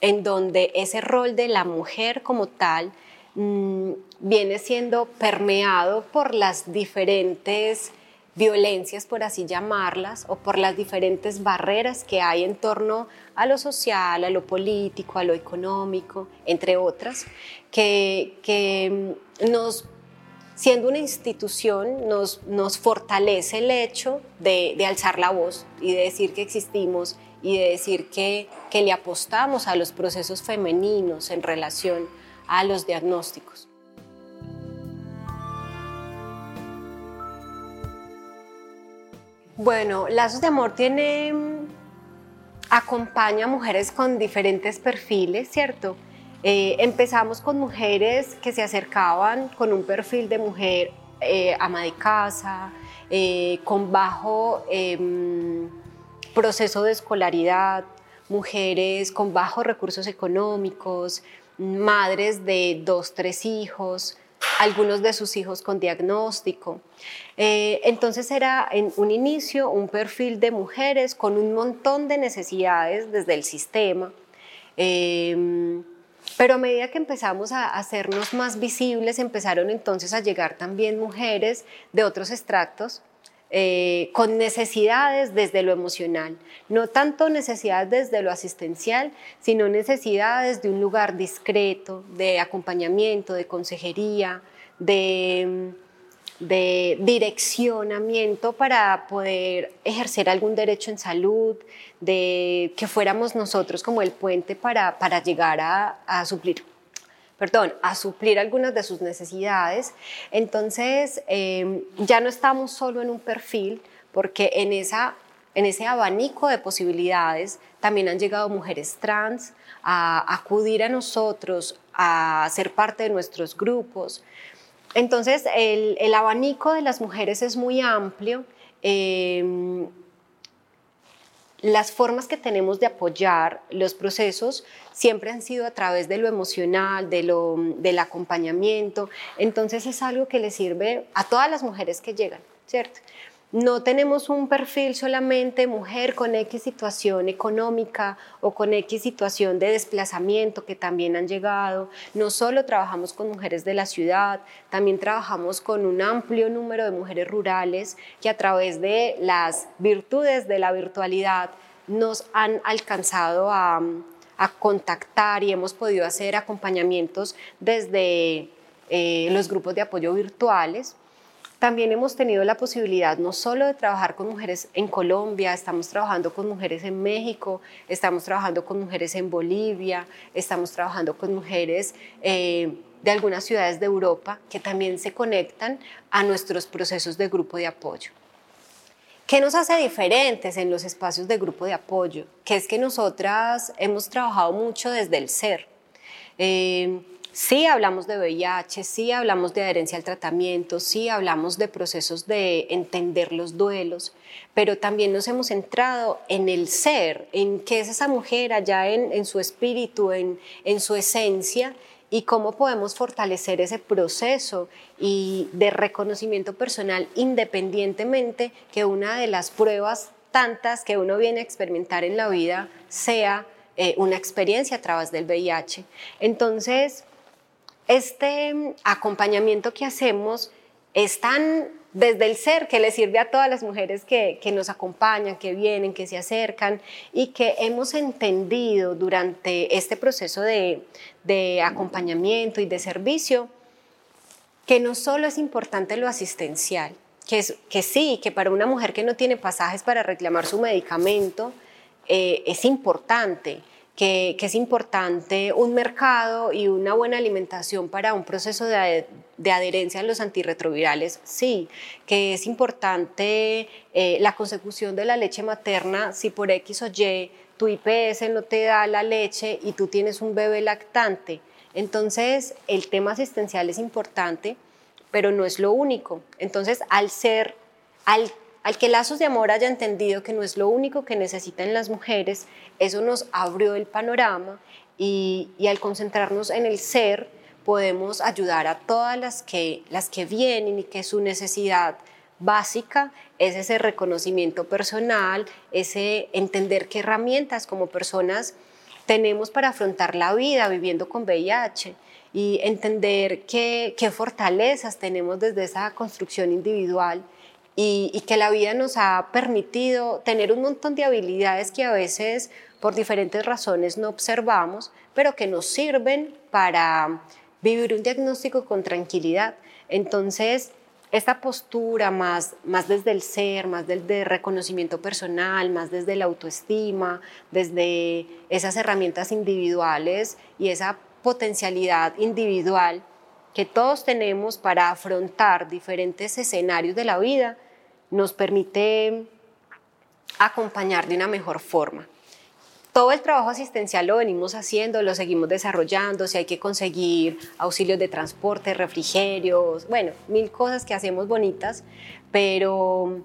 en donde ese rol de la mujer como tal mm, viene siendo permeado por las diferentes violencias, por así llamarlas, o por las diferentes barreras que hay en torno a lo social, a lo político, a lo económico, entre otras, que, que mm, nos siendo una institución, nos, nos fortalece el hecho de, de, alzar la voz y de decir que existimos y de decir que, que le apostamos a los procesos femeninos en relación a los diagnósticos. Bueno, Lazos de Amor tiene, acompaña a mujeres con diferentes perfiles, ¿cierto? Eh, empezamos con mujeres que se acercaban con un perfil de mujer eh, ama de casa, eh, con bajo em, proceso de escolaridad, mujeres con bajos recursos económicos, madres de dos, tres hijos, algunos de sus hijos con diagnóstico. entonces era en un inicio un perfil de mujeres con un montón de necesidades desde el sistema. Em, pero a medida que empezamos a hacernos más visibles, empezaron entonces a llegar también mujeres de otros extractos eh, con necesidades desde lo emocional, no tanto necesidades desde lo asistencial, sino necesidades de un lugar discreto, de acompañamiento, de consejería, de de direccionamiento para poder ejercer algún derecho en salud, de que fuéramos nosotros como el puente para, para llegar a, suplir perdón, a suplir algunas de sus necesidades. Entonces, em, ya no estamos solo en un perfil, porque en, esa, en ese abanico de posibilidades también han llegado mujeres trans a acudir a nosotros, a ser parte de nuestros grupos. Entonces, el, abanico de las mujeres es muy amplio. Em, las formas que tenemos de apoyar los procesos siempre han sido a través de lo emocional, de lo, del acompañamiento. Entonces es algo que le sirve a todas las mujeres que llegan, ¿cierto? No tenemos un perfil solamente mujer con X situación económica o con X situación de desplazamiento que también han llegado. No solo trabajamos con mujeres de la ciudad, también trabajamos con un amplio número de mujeres rurales que a través de las virtudes de la virtualidad nos han alcanzado a, contactar y hemos podido hacer acompañamientos desde eh, los grupos de apoyo virtuales también hemos tenido la posibilidad no solo de trabajar con mujeres en Colombia, estamos trabajando con mujeres en México, estamos trabajando con mujeres en Bolivia, estamos trabajando con mujeres eh, de algunas ciudades de Europa que también se conectan a nuestros procesos de grupo de apoyo. ¿Qué nos hace diferentes en los espacios de grupo de apoyo? Que es que nosotras hemos trabajado mucho desde el ser. Eh, Sí hablamos de VIH, sí hablamos de adherencia al tratamiento, sí hablamos de procesos de entender los duelos, pero también nos hemos centrado en el ser, en qué es esa mujer allá en, su espíritu, en, su esencia y cómo podemos fortalecer ese proceso y de reconocimiento personal independientemente que una de las pruebas tantas que uno viene a experimentar en la vida sea eh, una experiencia a través del VIH. Entonces, este acompañamiento que hacemos es tan desde el ser que le sirve a todas las mujeres que, nos acompañan, que vienen, que se acercan y que hemos entendido durante este proceso de, acompañamiento y de servicio que no solo es importante lo asistencial, que, es, que sí, que para una mujer que no tiene pasajes para reclamar su medicamento eh, es importante, que, es importante un mercado y una buena alimentación para un proceso de, adherencia a los antirretrovirales, sí, que es importante eh, la consecución de la leche materna si por X o Y tu IPS no te da la leche y tú tienes un bebé lactante. Entonces, el tema asistencial es importante, pero no es lo único. Entonces, al ser, al al que Lazos de Amor haya entendido que no es lo único que necesitan las mujeres, eso nos abrió el panorama y, al concentrarnos en el ser, podemos ayudar a todas las que, vienen y que su necesidad básica es ese reconocimiento personal, ese entender qué herramientas como personas tenemos para afrontar la vida viviendo con VIH y entender qué fortalezas tenemos desde esa construcción individual y, que la vida nos ha permitido tener un montón de habilidades que a veces por diferentes razones no observamos, pero que nos sirven para vivir un diagnóstico con tranquilidad. Entonces, esta postura más, más desde el ser, más desde reconocimiento personal, más desde la autoestima, desde esas herramientas individuales y esa potencialidad individual que todos tenemos para afrontar diferentes escenarios de la vida, nos permite acompañar de una mejor forma. Todo el trabajo asistencial lo venimos haciendo, lo seguimos desarrollando, si hay que conseguir auxilios de transporte, refrigerios, bueno, mil cosas que hacemos bonitas, pero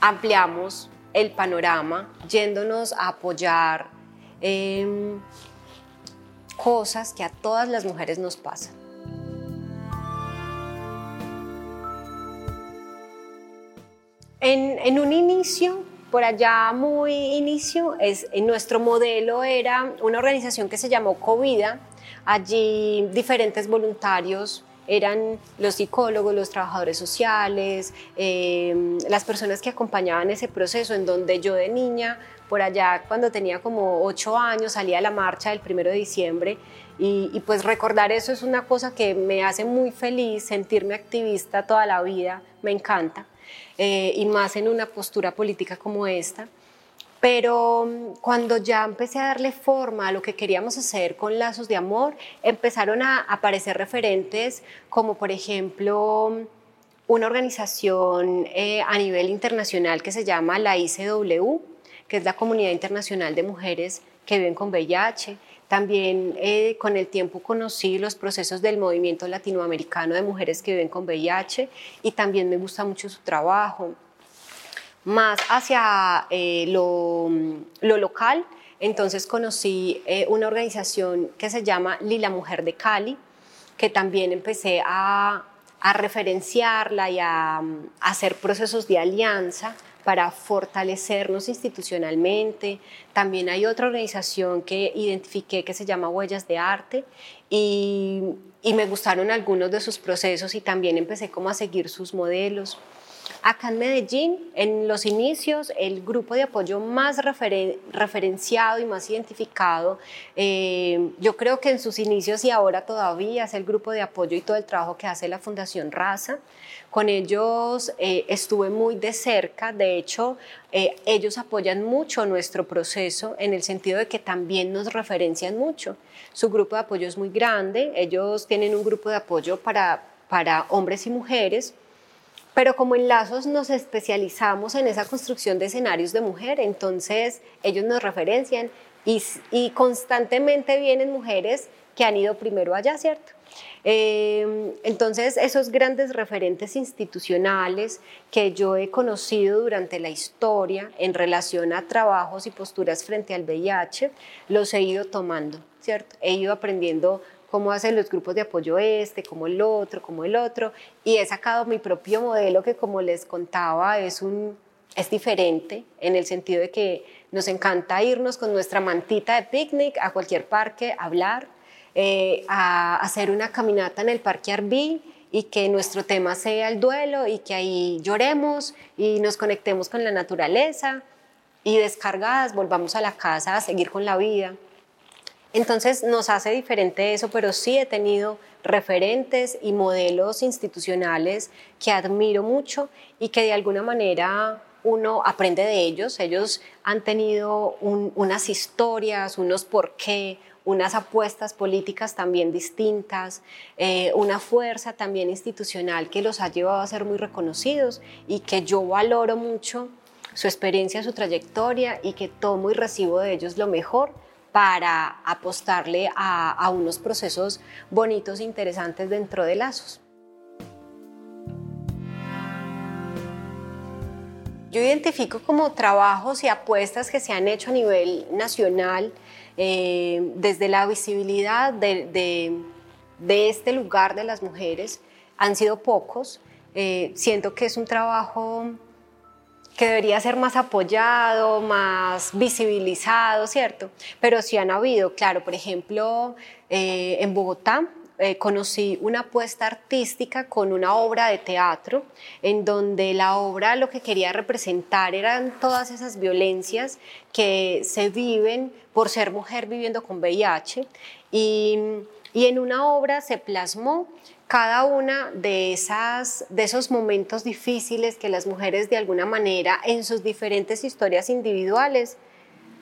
ampliamos el panorama yéndonos a apoyar cosas que a todas las mujeres nos pasan. En, un inicio, por allá muy inicio, en nuestro modelo era una organización que se llamó Covida. Allí diferentes voluntarios eran los psicólogos, los trabajadores sociales, em, las personas que acompañaban ese proceso en donde yo de niña, por allá cuando tenía como ocho años, salía a la marcha del primero de diciembre y, pues recordar eso es una cosa que me hace muy feliz, sentirme activista toda la vida, me encanta. Eh, y más en una postura política como esta. Pero mm, cuando ya empecé a darle forma a lo que queríamos hacer con Lazos de Amor, empezaron a aparecer referentes como por ejemplo una organización eh, a nivel internacional que se llama la ICW, que es la Comunidad Internacional de Mujeres que viven con VIH. También eh, con el tiempo conocí los procesos del movimiento latinoamericano de mujeres que viven con VIH y también me gusta mucho su trabajo. Más hacia eh, lo, local, entonces conocí eh, una organización que se llama Lila Mujer de Cali, que también empecé a, referenciarla y a hacer procesos de alianza para fortalecernos institucionalmente. También hay otra organización que identifiqué que se llama Huellas de Arte y, me gustaron algunos de sus procesos y también empecé como a seguir sus modelos. Acá en Medellín, en los inicios, el grupo de apoyo más referenciado y más identificado, eh, yo creo que en sus inicios y ahora todavía es el grupo de apoyo y todo el trabajo que hace la Fundación Raza. Con ellos eh, estuve muy de cerca, de hecho, eh, ellos apoyan mucho nuestro proceso en el sentido de que también nos referencian mucho. Su grupo de apoyo es muy grande, ellos tienen un grupo de apoyo para, para hombres y mujeres pero como en Lazos nos especializamos en esa construcción de escenarios de mujer, entonces ellos nos referencian y, constantemente vienen mujeres que han ido primero allá, ¿cierto? Eh, entonces, esos grandes referentes institucionales que yo he conocido durante la historia en relación a trabajos y posturas frente al VIH, los he ido tomando, ¿cierto? He ido aprendiendo cómo hacen los grupos de apoyo este, como el otro, como el otro, y he sacado mi propio modelo que como les contaba es, un, es diferente en el sentido de que nos encanta irnos con nuestra mantita de picnic a cualquier parque, a hablar, eh, a hacer una caminata en el parque Arby y que nuestro tema sea el duelo y que ahí lloremos y nos conectemos con la naturaleza y descargadas volvamos a la casa a seguir con la vida. Entonces nos hace diferente eso, pero sí he tenido referentes y modelos institucionales que admiro mucho y que de alguna manera uno aprende de ellos. Ellos han tenido unas historias, unos por qué, unas apuestas políticas también distintas, eh, una fuerza también institucional que los ha llevado a ser muy reconocidos y que yo valoro mucho su experiencia, su trayectoria y que tomo y recibo de ellos lo mejor para apostarle a, unos procesos bonitos e interesantes dentro de lazos. Yo identifico como trabajos y apuestas que se han hecho a nivel nacional eh, desde la visibilidad de, este lugar de las mujeres. Han sido pocos. Eh, siento que es un trabajo que debería ser más apoyado, más visibilizado, ¿cierto? Pero sí han habido, claro, por ejemplo, eh, en Bogotá eh, conocí una apuesta artística con una obra de teatro, en donde la obra lo que quería representar eran todas esas violencias que se viven por ser mujer viviendo con VIH. Y, y en una obra se plasmó cada una de, esas, de esos momentos difíciles que las mujeres de alguna manera en sus diferentes historias individuales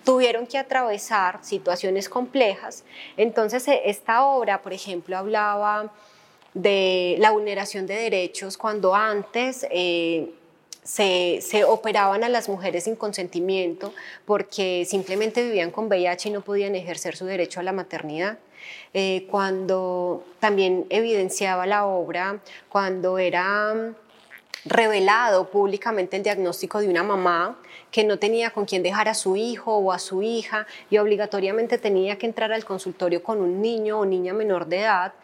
tuvieron que atravesar situaciones complejas. Entonces, e, esta obra, por ejemplo, hablaba de la vulneración de derechos cuando antes eh, se, se, operaban a las mujeres sin consentimiento porque simplemente vivían con VIH y no podían ejercer su derecho a la maternidad. Eh, cuando también evidenciaba la obra, cuando era revelado públicamente el diagnóstico de una mamá que no tenía con quién dejar a su hijo o a su hija y obligatoriamente tenía que entrar al consultorio con un niño o niña menor de edad,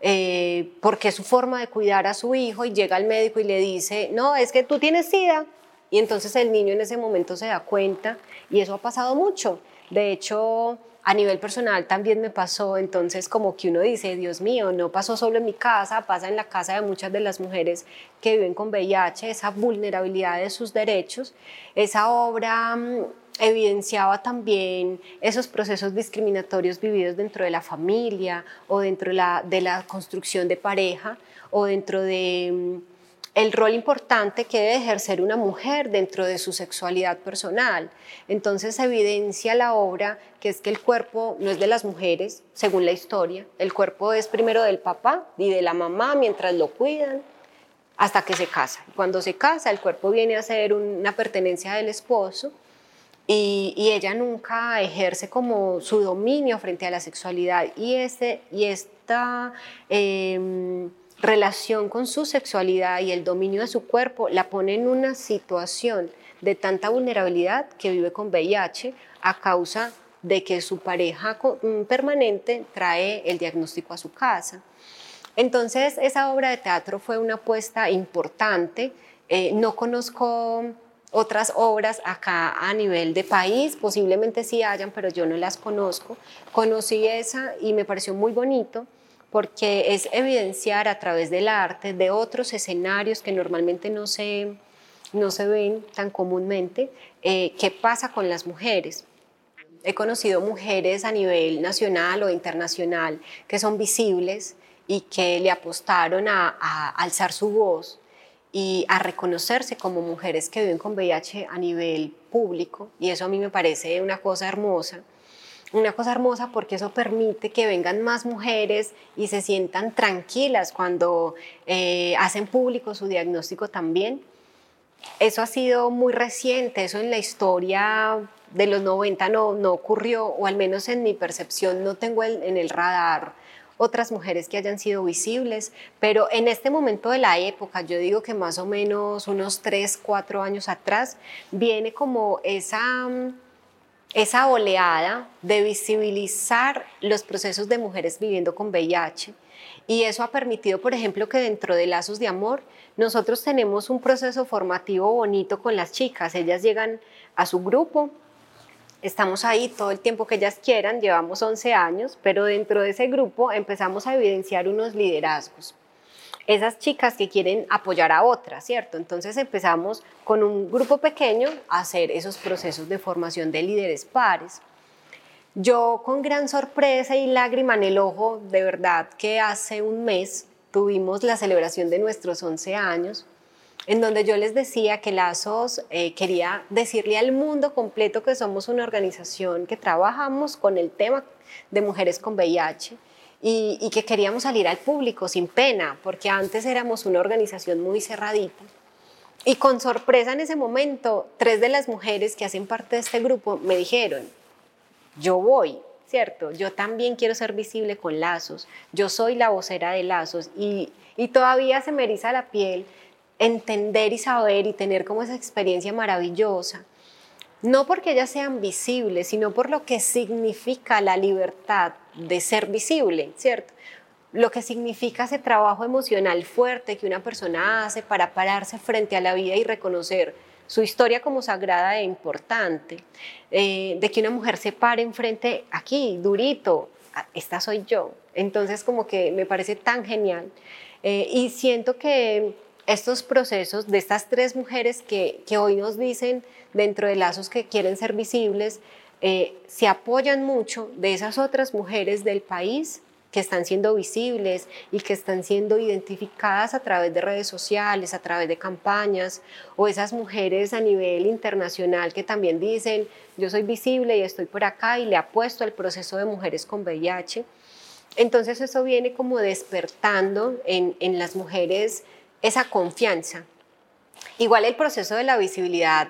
eh, porque es su forma de cuidar a su hijo y llega al médico y le dice, no, es que tú tienes SIDA. Y entonces el niño en ese momento se da cuenta y eso ha pasado mucho. De hecho, a nivel personal también me pasó, entonces como que uno dice, Dios mío, no pasó solo en mi casa, pasa en la casa de muchas de las mujeres que viven con VIH, esa vulnerabilidad de sus derechos. Esa obra mm, evidenciaba también esos procesos discriminatorios vividos dentro de la familia o dentro de la, de la construcción de pareja o dentro de mm, el rol importante que debe ejercer una mujer dentro de su sexualidad personal. Entonces evidencia la obra que es que el cuerpo no es de las mujeres, según la historia, el cuerpo es primero del papá y de la mamá mientras lo cuidan hasta que se casa. Cuando se casa, el cuerpo viene a ser una pertenencia del esposo y, ella nunca ejerce como su dominio frente a la sexualidad y, este, y esta... Em, relación con su sexualidad y el dominio de su cuerpo la pone en una situación de tanta vulnerabilidad que vive con VIH a causa de que su pareja mm, permanente trae el diagnóstico a su casa. Entonces, esa obra de teatro fue una apuesta importante. Eh, no conozco otras obras acá a nivel de país, posiblemente sí hayan, pero yo no las conozco. Conocí esa y me pareció muy bonito porque es evidenciar a través del arte de otros escenarios que normalmente no se, no se ven tan comúnmente, eh, qué pasa con las mujeres. He conocido mujeres a nivel nacional o internacional que son visibles y que le apostaron a, a alzar su voz y a reconocerse como mujeres que viven con VIH a nivel público, y eso a mí me parece una cosa hermosa una cosa hermosa porque eso permite que vengan más mujeres y se sientan tranquilas cuando eh, hacen público su diagnóstico también. Eso ha sido muy reciente, eso en la historia de los 90 no, no ocurrió, o al menos en mi percepción no tengo en el radar otras mujeres que hayan sido visibles, pero en este momento de la época, yo digo que más o menos unos 3, 4 años atrás, viene como esa esa oleada de visibilizar los procesos de mujeres viviendo con VIH. Y eso ha permitido, por ejemplo, que dentro de Lazos de Amor nosotros tenemos un proceso formativo bonito con las chicas. Ellas llegan a su grupo, estamos ahí todo el tiempo que ellas quieran, llevamos 11 años, pero dentro de ese grupo empezamos a evidenciar unos liderazgos esas chicas que quieren apoyar a otras, ¿cierto? Entonces empezamos con un grupo pequeño a hacer esos procesos de formación de líderes pares. Yo con gran sorpresa y lágrima en el ojo, de verdad que hace un mes tuvimos la celebración de nuestros 11 años en donde yo les decía que Lazos eh, quería decirle al mundo completo que somos una organización que trabajamos con el tema de mujeres con VIH y, que queríamos salir al público sin pena, porque antes éramos una organización muy cerradita. Y con sorpresa en ese momento, tres de las mujeres que hacen parte de este grupo me dijeron, yo voy, ¿cierto? Yo también quiero ser visible con lazos, yo soy la vocera de lazos y, y todavía se me eriza la piel entender y saber y tener como esa experiencia maravillosa, no porque ellas sean visibles, sino por lo que significa la libertad de ser visible, ¿cierto? Lo que significa ese trabajo emocional fuerte que una persona hace para pararse frente a la vida y reconocer su historia como sagrada e importante, eh, de que una mujer se pare enfrente aquí, durito, ah, esta soy yo. Entonces como que me parece tan genial. Eh, y siento que estos procesos de estas tres mujeres que, hoy nos dicen dentro de lazos que quieren ser visibles, eh, se apoyan mucho de esas otras mujeres del país que están siendo visibles y que están siendo identificadas a través de redes sociales, a través de campañas, o esas mujeres a nivel internacional que también dicen, yo soy visible y estoy por acá y le apuesto al proceso de mujeres con VIH. Entonces eso viene como despertando en, en las mujeres esa confianza. Igual el proceso de la visibilidad,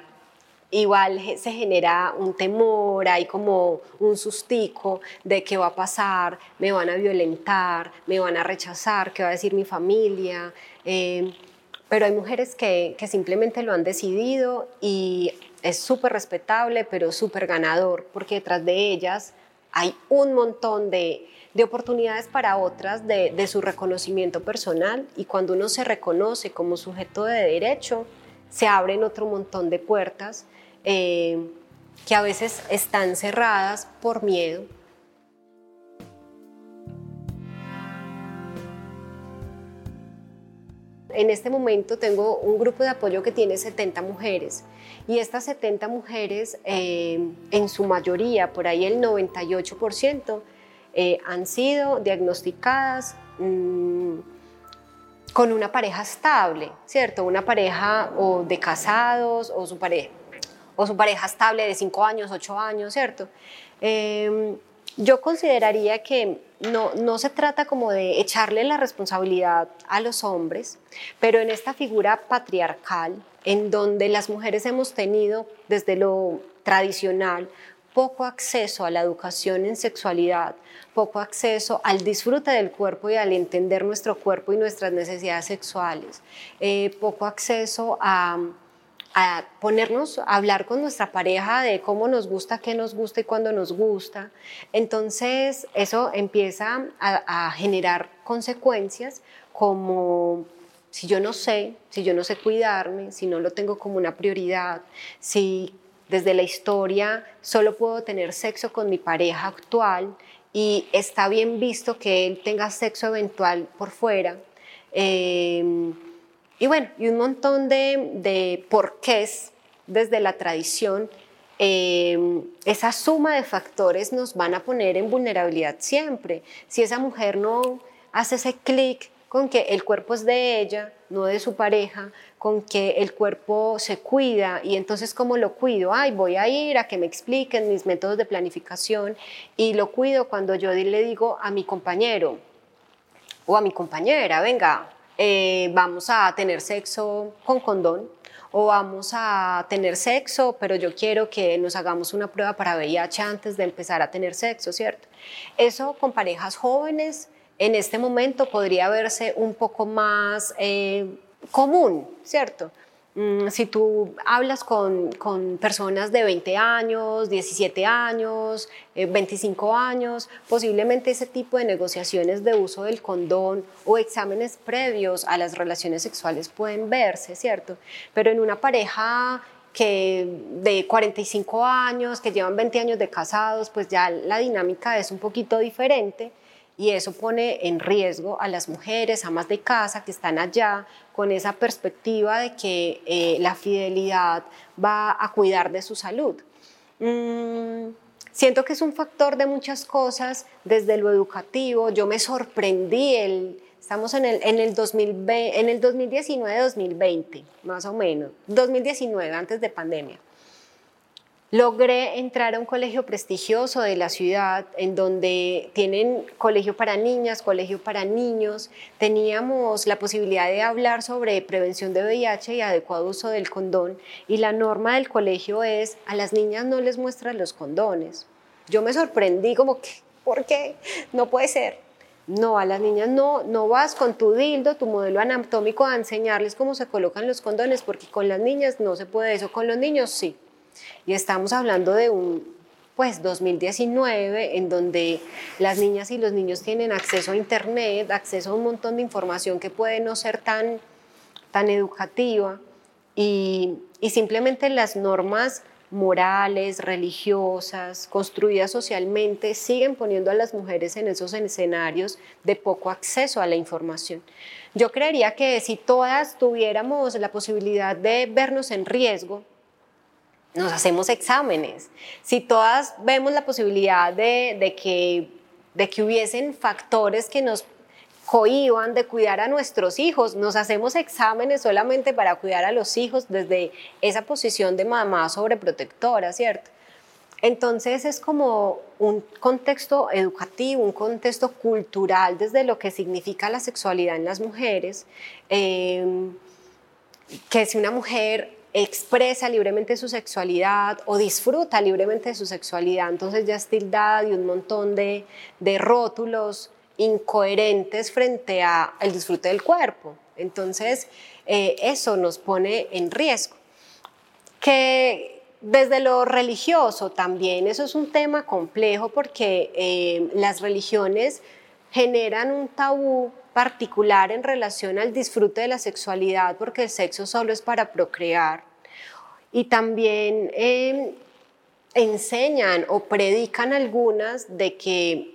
igual se genera un temor, hay como un sustico de qué va a pasar, me van a violentar, me van a rechazar, qué va a decir mi familia. Eh, pero hay mujeres que, que simplemente lo han decidido y es súper respetable, pero súper ganador, porque detrás de ellas hay un montón de, de oportunidades para otras de, su reconocimiento personal y cuando uno se reconoce como sujeto de derecho, se abren otro montón de puertas eh, que a veces están cerradas por miedo. En este momento tengo un grupo de apoyo que tiene 70 mujeres y estas 70 mujeres, eh, en su mayoría, por ahí el 98%, eh, han sido diagnosticadas mm, con una pareja estable, ¿cierto? Una pareja o de casados o su pareja, o su pareja estable de 5 años, 8 años, ¿cierto? Em, yo consideraría que no, no se trata como de echarle la responsabilidad a los hombres, pero en esta figura patriarcal, en donde las mujeres hemos tenido desde lo tradicional poco acceso a la educación en sexualidad, poco acceso al disfrute del cuerpo y al entender nuestro cuerpo y nuestras necesidades sexuales, eh, poco acceso a, ponernos a hablar con nuestra pareja de cómo nos gusta, qué nos gusta y cuándo nos gusta. Entonces eso empieza a, a generar consecuencias como si yo no sé, si yo no sé cuidarme, si no lo tengo como una prioridad, si desde la historia solo puedo tener sexo con mi pareja actual y está bien visto que él tenga sexo eventual por fuera. Em, y bueno, y un montón de, de porqués desde la tradición. Em, esa suma de factores nos van a poner en vulnerabilidad siempre. Si esa mujer no hace ese clic con que el cuerpo es de ella, no de su pareja, con que el cuerpo se cuida y entonces cómo lo cuido, ay, voy a ir a que me expliquen mis métodos de planificación y lo cuido cuando yo le digo a mi compañero o a mi compañera, venga, eh, vamos a tener sexo con condón o vamos a tener sexo, pero yo quiero que nos hagamos una prueba para VIH antes de empezar a tener sexo, ¿cierto? Eso con parejas jóvenes en este momento podría verse un poco más eh, común, ¿cierto? Mm, si tú hablas con, personas de 20 años, 17 años, 25 eh, años, posiblemente ese tipo de negociaciones de uso del condón o exámenes previos a las relaciones sexuales pueden verse, ¿cierto? Pero en una pareja que de 45 años, que llevan 20 años de casados, pues ya la dinámica es un poquito diferente y eso pone en riesgo a las mujeres, amas de casa que están allá con esa perspectiva de que eh, la fidelidad va a cuidar de su salud. Mm, siento que es un factor de muchas cosas desde lo educativo. Yo me sorprendí Estamos en el, en el, 2020, en el 2019-2020, más o menos. 2019, antes de pandemia. Logré entrar a un colegio prestigioso de la ciudad, en donde tienen colegio para niñas, colegio para niños. Teníamos la posibilidad de hablar sobre prevención de VIH y adecuado uso del condón. Y la norma del colegio es, a las niñas no les muestran los condones. Yo me sorprendí como que, ¿por qué? No puede ser. No, a las niñas no, no vas con tu dildo, tu modelo anatómico a enseñarles cómo se colocan los condones, porque con las niñas no se puede eso, con los niños sí. Y estamos hablando de un pues 2019 en donde las niñas y los niños tienen acceso a internet, acceso a un montón de información que puede no ser tan, tan educativa y, y simplemente las normas morales, religiosas, construidas socialmente, siguen poniendo a las mujeres en esos escenarios de poco acceso a la información. Yo creería que si todas tuviéramos la posibilidad de vernos en riesgo, nos hacemos exámenes. Si todas vemos la posibilidad de, que, de que hubiesen factores que nos cohiban de cuidar a nuestros hijos, nos hacemos exámenes solamente para cuidar a los hijos desde esa posición de mamá sobreprotectora, ¿cierto? Entonces es como un contexto educativo, un contexto cultural desde lo que significa la sexualidad en las mujeres, eh, que si una mujer expresa libremente su sexualidad o disfruta libremente de su sexualidad, entonces ya es tildada de un montón de, rótulos incoherentes frente al disfrute del cuerpo. Entonces, eh, eso nos pone en riesgo. Que desde lo religioso también, eso es un tema complejo porque eh, las religiones generan un tabú particular en relación al disfrute de la sexualidad, porque el sexo solo es para procrear. Y también em, enseñan o predican algunas de que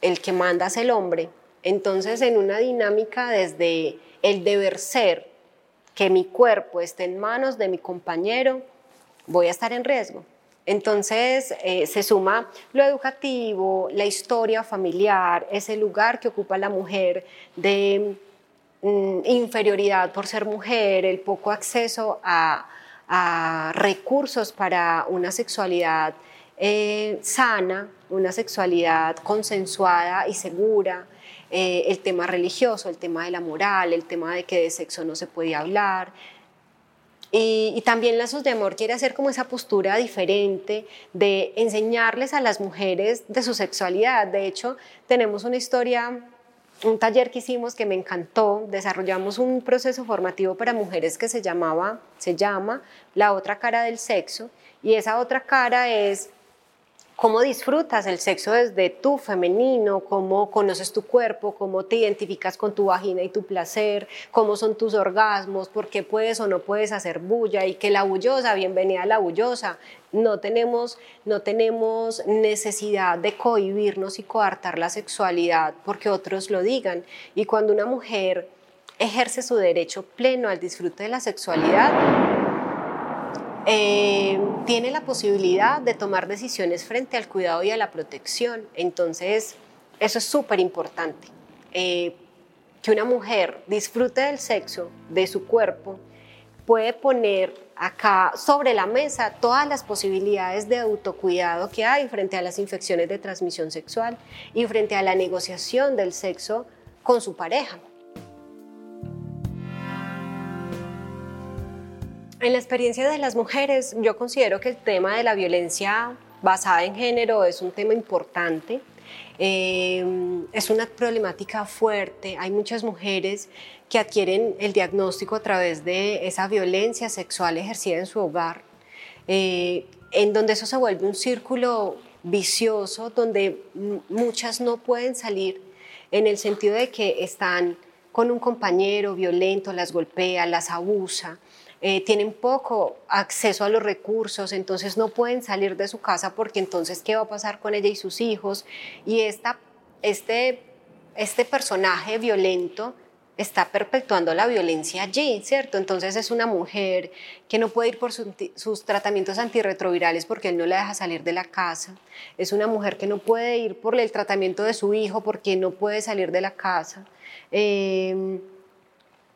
el que manda es el hombre. Entonces, en una dinámica desde el deber ser, que mi cuerpo esté en manos de mi compañero, voy a estar en riesgo. Entonces eh, se suma lo educativo, la historia familiar, ese lugar que ocupa la mujer de mm, inferioridad por ser mujer, el poco acceso a, recursos para una sexualidad eh, sana, una sexualidad consensuada y segura, eh, el tema religioso, el tema de la moral, el tema de que de sexo no se puede hablar, y, también Lazos de Amor quiere hacer como esa postura diferente de enseñarles a las mujeres de su sexualidad. De hecho, tenemos una historia, un taller que hicimos que me encantó. Desarrollamos un proceso formativo para mujeres que se llamaba, se llama La otra cara del sexo. Y esa otra cara es cómo disfrutas el sexo desde tu femenino, cómo conoces tu cuerpo, cómo te identificas con tu vagina y tu placer, cómo son tus orgasmos, por qué puedes o no puedes hacer bulla y que la bullosa, bienvenida a la bullosa, no tenemos, no tenemos necesidad de cohibirnos y coartar la sexualidad porque otros lo digan. Y cuando una mujer ejerce su derecho pleno al disfrute de la sexualidad, eh, tiene la posibilidad de tomar decisiones frente al cuidado y a la protección. Entonces, eso es súper importante. Eh, que una mujer disfrute del sexo, de su cuerpo, puede poner acá sobre la mesa todas las posibilidades de autocuidado que hay frente a las infecciones de transmisión sexual y frente a la negociación del sexo con su pareja. En la experiencia de las mujeres, yo considero que el tema de la violencia basada en género es un tema importante. Eh, es una problemática fuerte. Hay muchas mujeres que adquieren el diagnóstico a través de esa violencia sexual ejercida en su hogar, eh, en donde eso se vuelve un círculo vicioso, donde muchas no pueden salir en el sentido de que están con un compañero violento, las golpea, las abusa. Eh, tienen poco acceso a los recursos, entonces no pueden salir de su casa porque entonces qué va a pasar con ella y sus hijos. Y esta, este, este personaje violento está perpetuando la violencia allí, ¿cierto? Entonces es una mujer que no puede ir por sus tratamientos antirretrovirales porque él no la deja salir de la casa. Es una mujer que no puede ir por el tratamiento de su hijo porque no puede salir de la casa. Eh,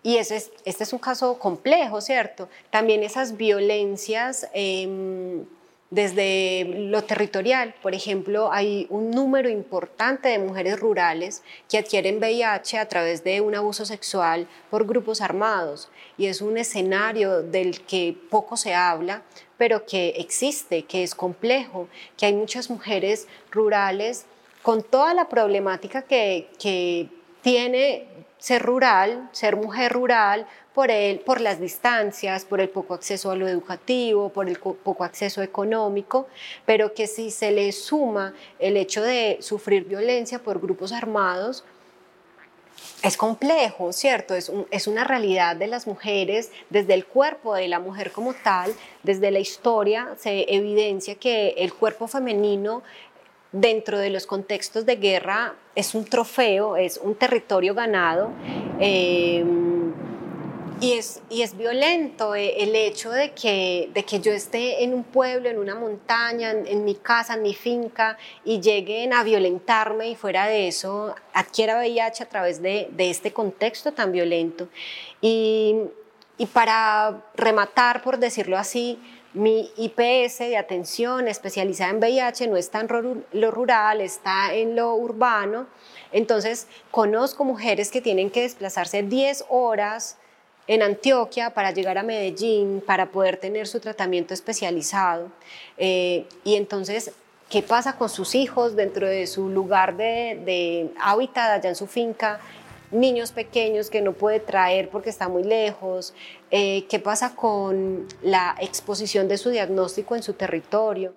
y este es un caso complejo, ¿cierto? También esas violencias em, desde lo territorial. Por ejemplo, hay un número importante de mujeres rurales que adquieren VIH a través de un abuso sexual por grupos armados. Y es un escenario del que poco se habla, pero que existe, que es complejo, que hay muchas mujeres rurales con toda la problemática que tiene ser rural, ser mujer rural, por, el, por las distancias, por el poco acceso a lo educativo, por el poco acceso económico, pero que si se le suma el hecho de sufrir violencia por grupos armados, es complejo, ¿cierto? Es, es, una realidad de las mujeres, desde el cuerpo de la mujer como tal, desde la historia se evidencia que el cuerpo femenino dentro de los contextos de guerra es un trofeo, es un territorio ganado. Eh, y es, y es violento eh, el hecho de que, de que yo esté en un pueblo, en una montaña, en, mi casa, en mi finca, y lleguen a violentarme y fuera de eso adquiera VIH a través de, de este contexto tan violento. Y, y para rematar, por decirlo así, mi IPS de atención especializada en VIH no está en lo rural, está en lo urbano. Entonces, conozco mujeres que tienen que desplazarse 10 horas en Antioquia para llegar a Medellín, para poder tener su tratamiento especializado. Eh, y entonces, ¿qué pasa con sus hijos dentro de su lugar de, de hábitat allá en su finca? Niños pequeños que no puede traer porque está muy lejos, eh, qué pasa con la exposición de su diagnóstico en su territorio.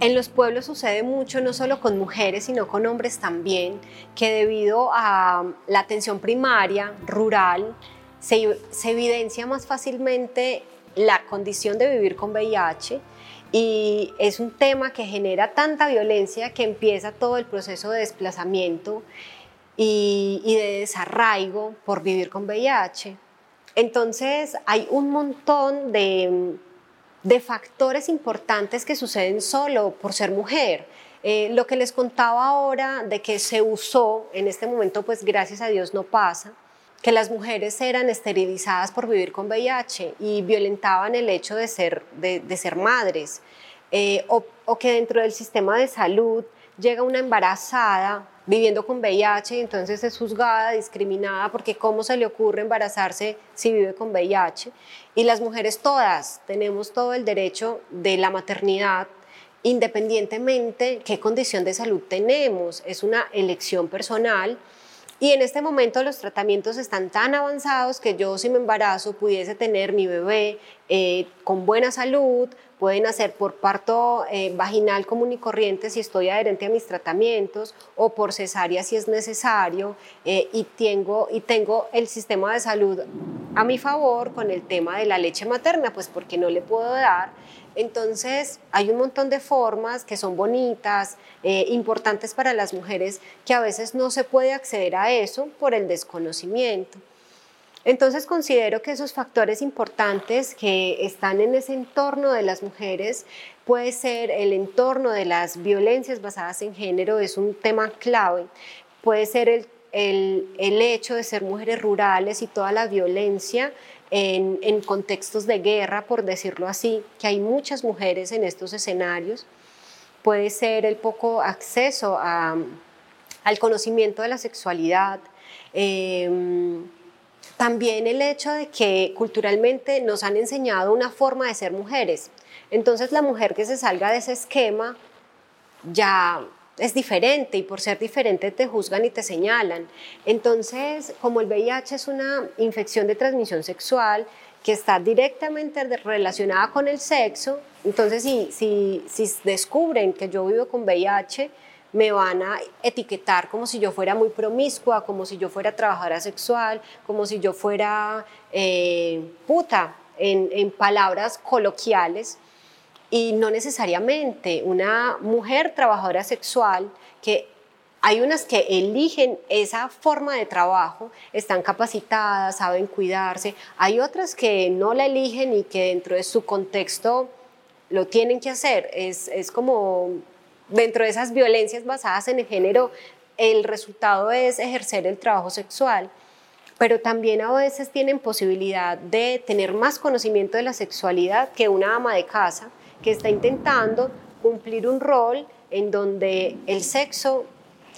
En los pueblos sucede mucho, no solo con mujeres, sino con hombres también, que debido a la atención primaria, rural, se, se evidencia más fácilmente la condición de vivir con VIH y es un tema que genera tanta violencia que empieza todo el proceso de desplazamiento y, de desarraigo por vivir con VIH. Entonces hay un montón de de factores importantes que suceden solo por ser mujer. Eh, lo que les contaba ahora de que se usó, en este momento pues gracias a Dios no pasa, que las mujeres eran esterilizadas por vivir con VIH y violentaban el hecho de ser, de, ser madres, eh, o, o que dentro del sistema de salud llega una embarazada viviendo con VIH y entonces es juzgada, discriminada, porque cómo se le ocurre embarazarse si vive con VIH. Y las mujeres todas tenemos todo el derecho de la maternidad independientemente qué condición de salud tenemos. Es una elección personal. Y en este momento los tratamientos están tan avanzados que yo si me embarazo pudiese tener mi bebé eh, con buena salud, pueden hacer por parto eh, vaginal común y corriente si estoy adherente a mis tratamientos o por cesárea si es necesario eh, y, tengo, y tengo el sistema de salud a mi favor con el tema de la leche materna, pues porque no le puedo dar. Entonces hay un montón de formas que son bonitas, eh, importantes para las mujeres, que a veces no se puede acceder a eso por el desconocimiento. Entonces considero que esos factores importantes que están en ese entorno de las mujeres puede ser el entorno de las violencias basadas en género, es un tema clave, puede ser el, el, hecho de ser mujeres rurales y toda la violencia en, en, contextos de guerra, por decirlo así, que hay muchas mujeres en estos escenarios, puede ser el poco acceso a, al conocimiento de la sexualidad. Eh, también el hecho de que culturalmente nos han enseñado una forma de ser mujeres. Entonces la mujer que se salga de ese esquema ya es diferente y por ser diferente te juzgan y te señalan. Entonces, como el VIH es una infección de transmisión sexual que está directamente relacionada con el sexo, entonces si, si, si descubren que yo vivo con VIH, me van a etiquetar como si yo fuera muy promiscua, como si yo fuera trabajadora sexual, como si yo fuera eh, puta, en, palabras coloquiales. Y no necesariamente una mujer trabajadora sexual que hay unas que eligen esa forma de trabajo, están capacitadas, saben cuidarse. Hay otras que no la eligen y que dentro de su contexto lo tienen que hacer. Es, es como dentro de esas violencias basadas en el género, el resultado es ejercer el trabajo sexual pero también a veces tienen posibilidad de tener más conocimiento de la sexualidad que una ama de casa que está intentando cumplir un rol en donde el sexo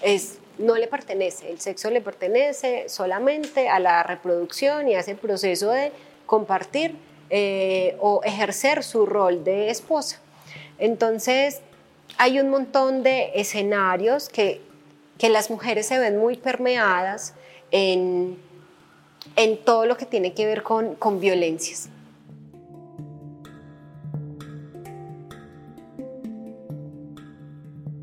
es, no le pertenece, el sexo le pertenece solamente a la reproducción y a ese proceso de compartir eh, o ejercer su rol de esposa. Entonces, hay un montón de escenarios que, que las mujeres se ven muy permeadas en, en todo lo que tiene que ver con, con violencias.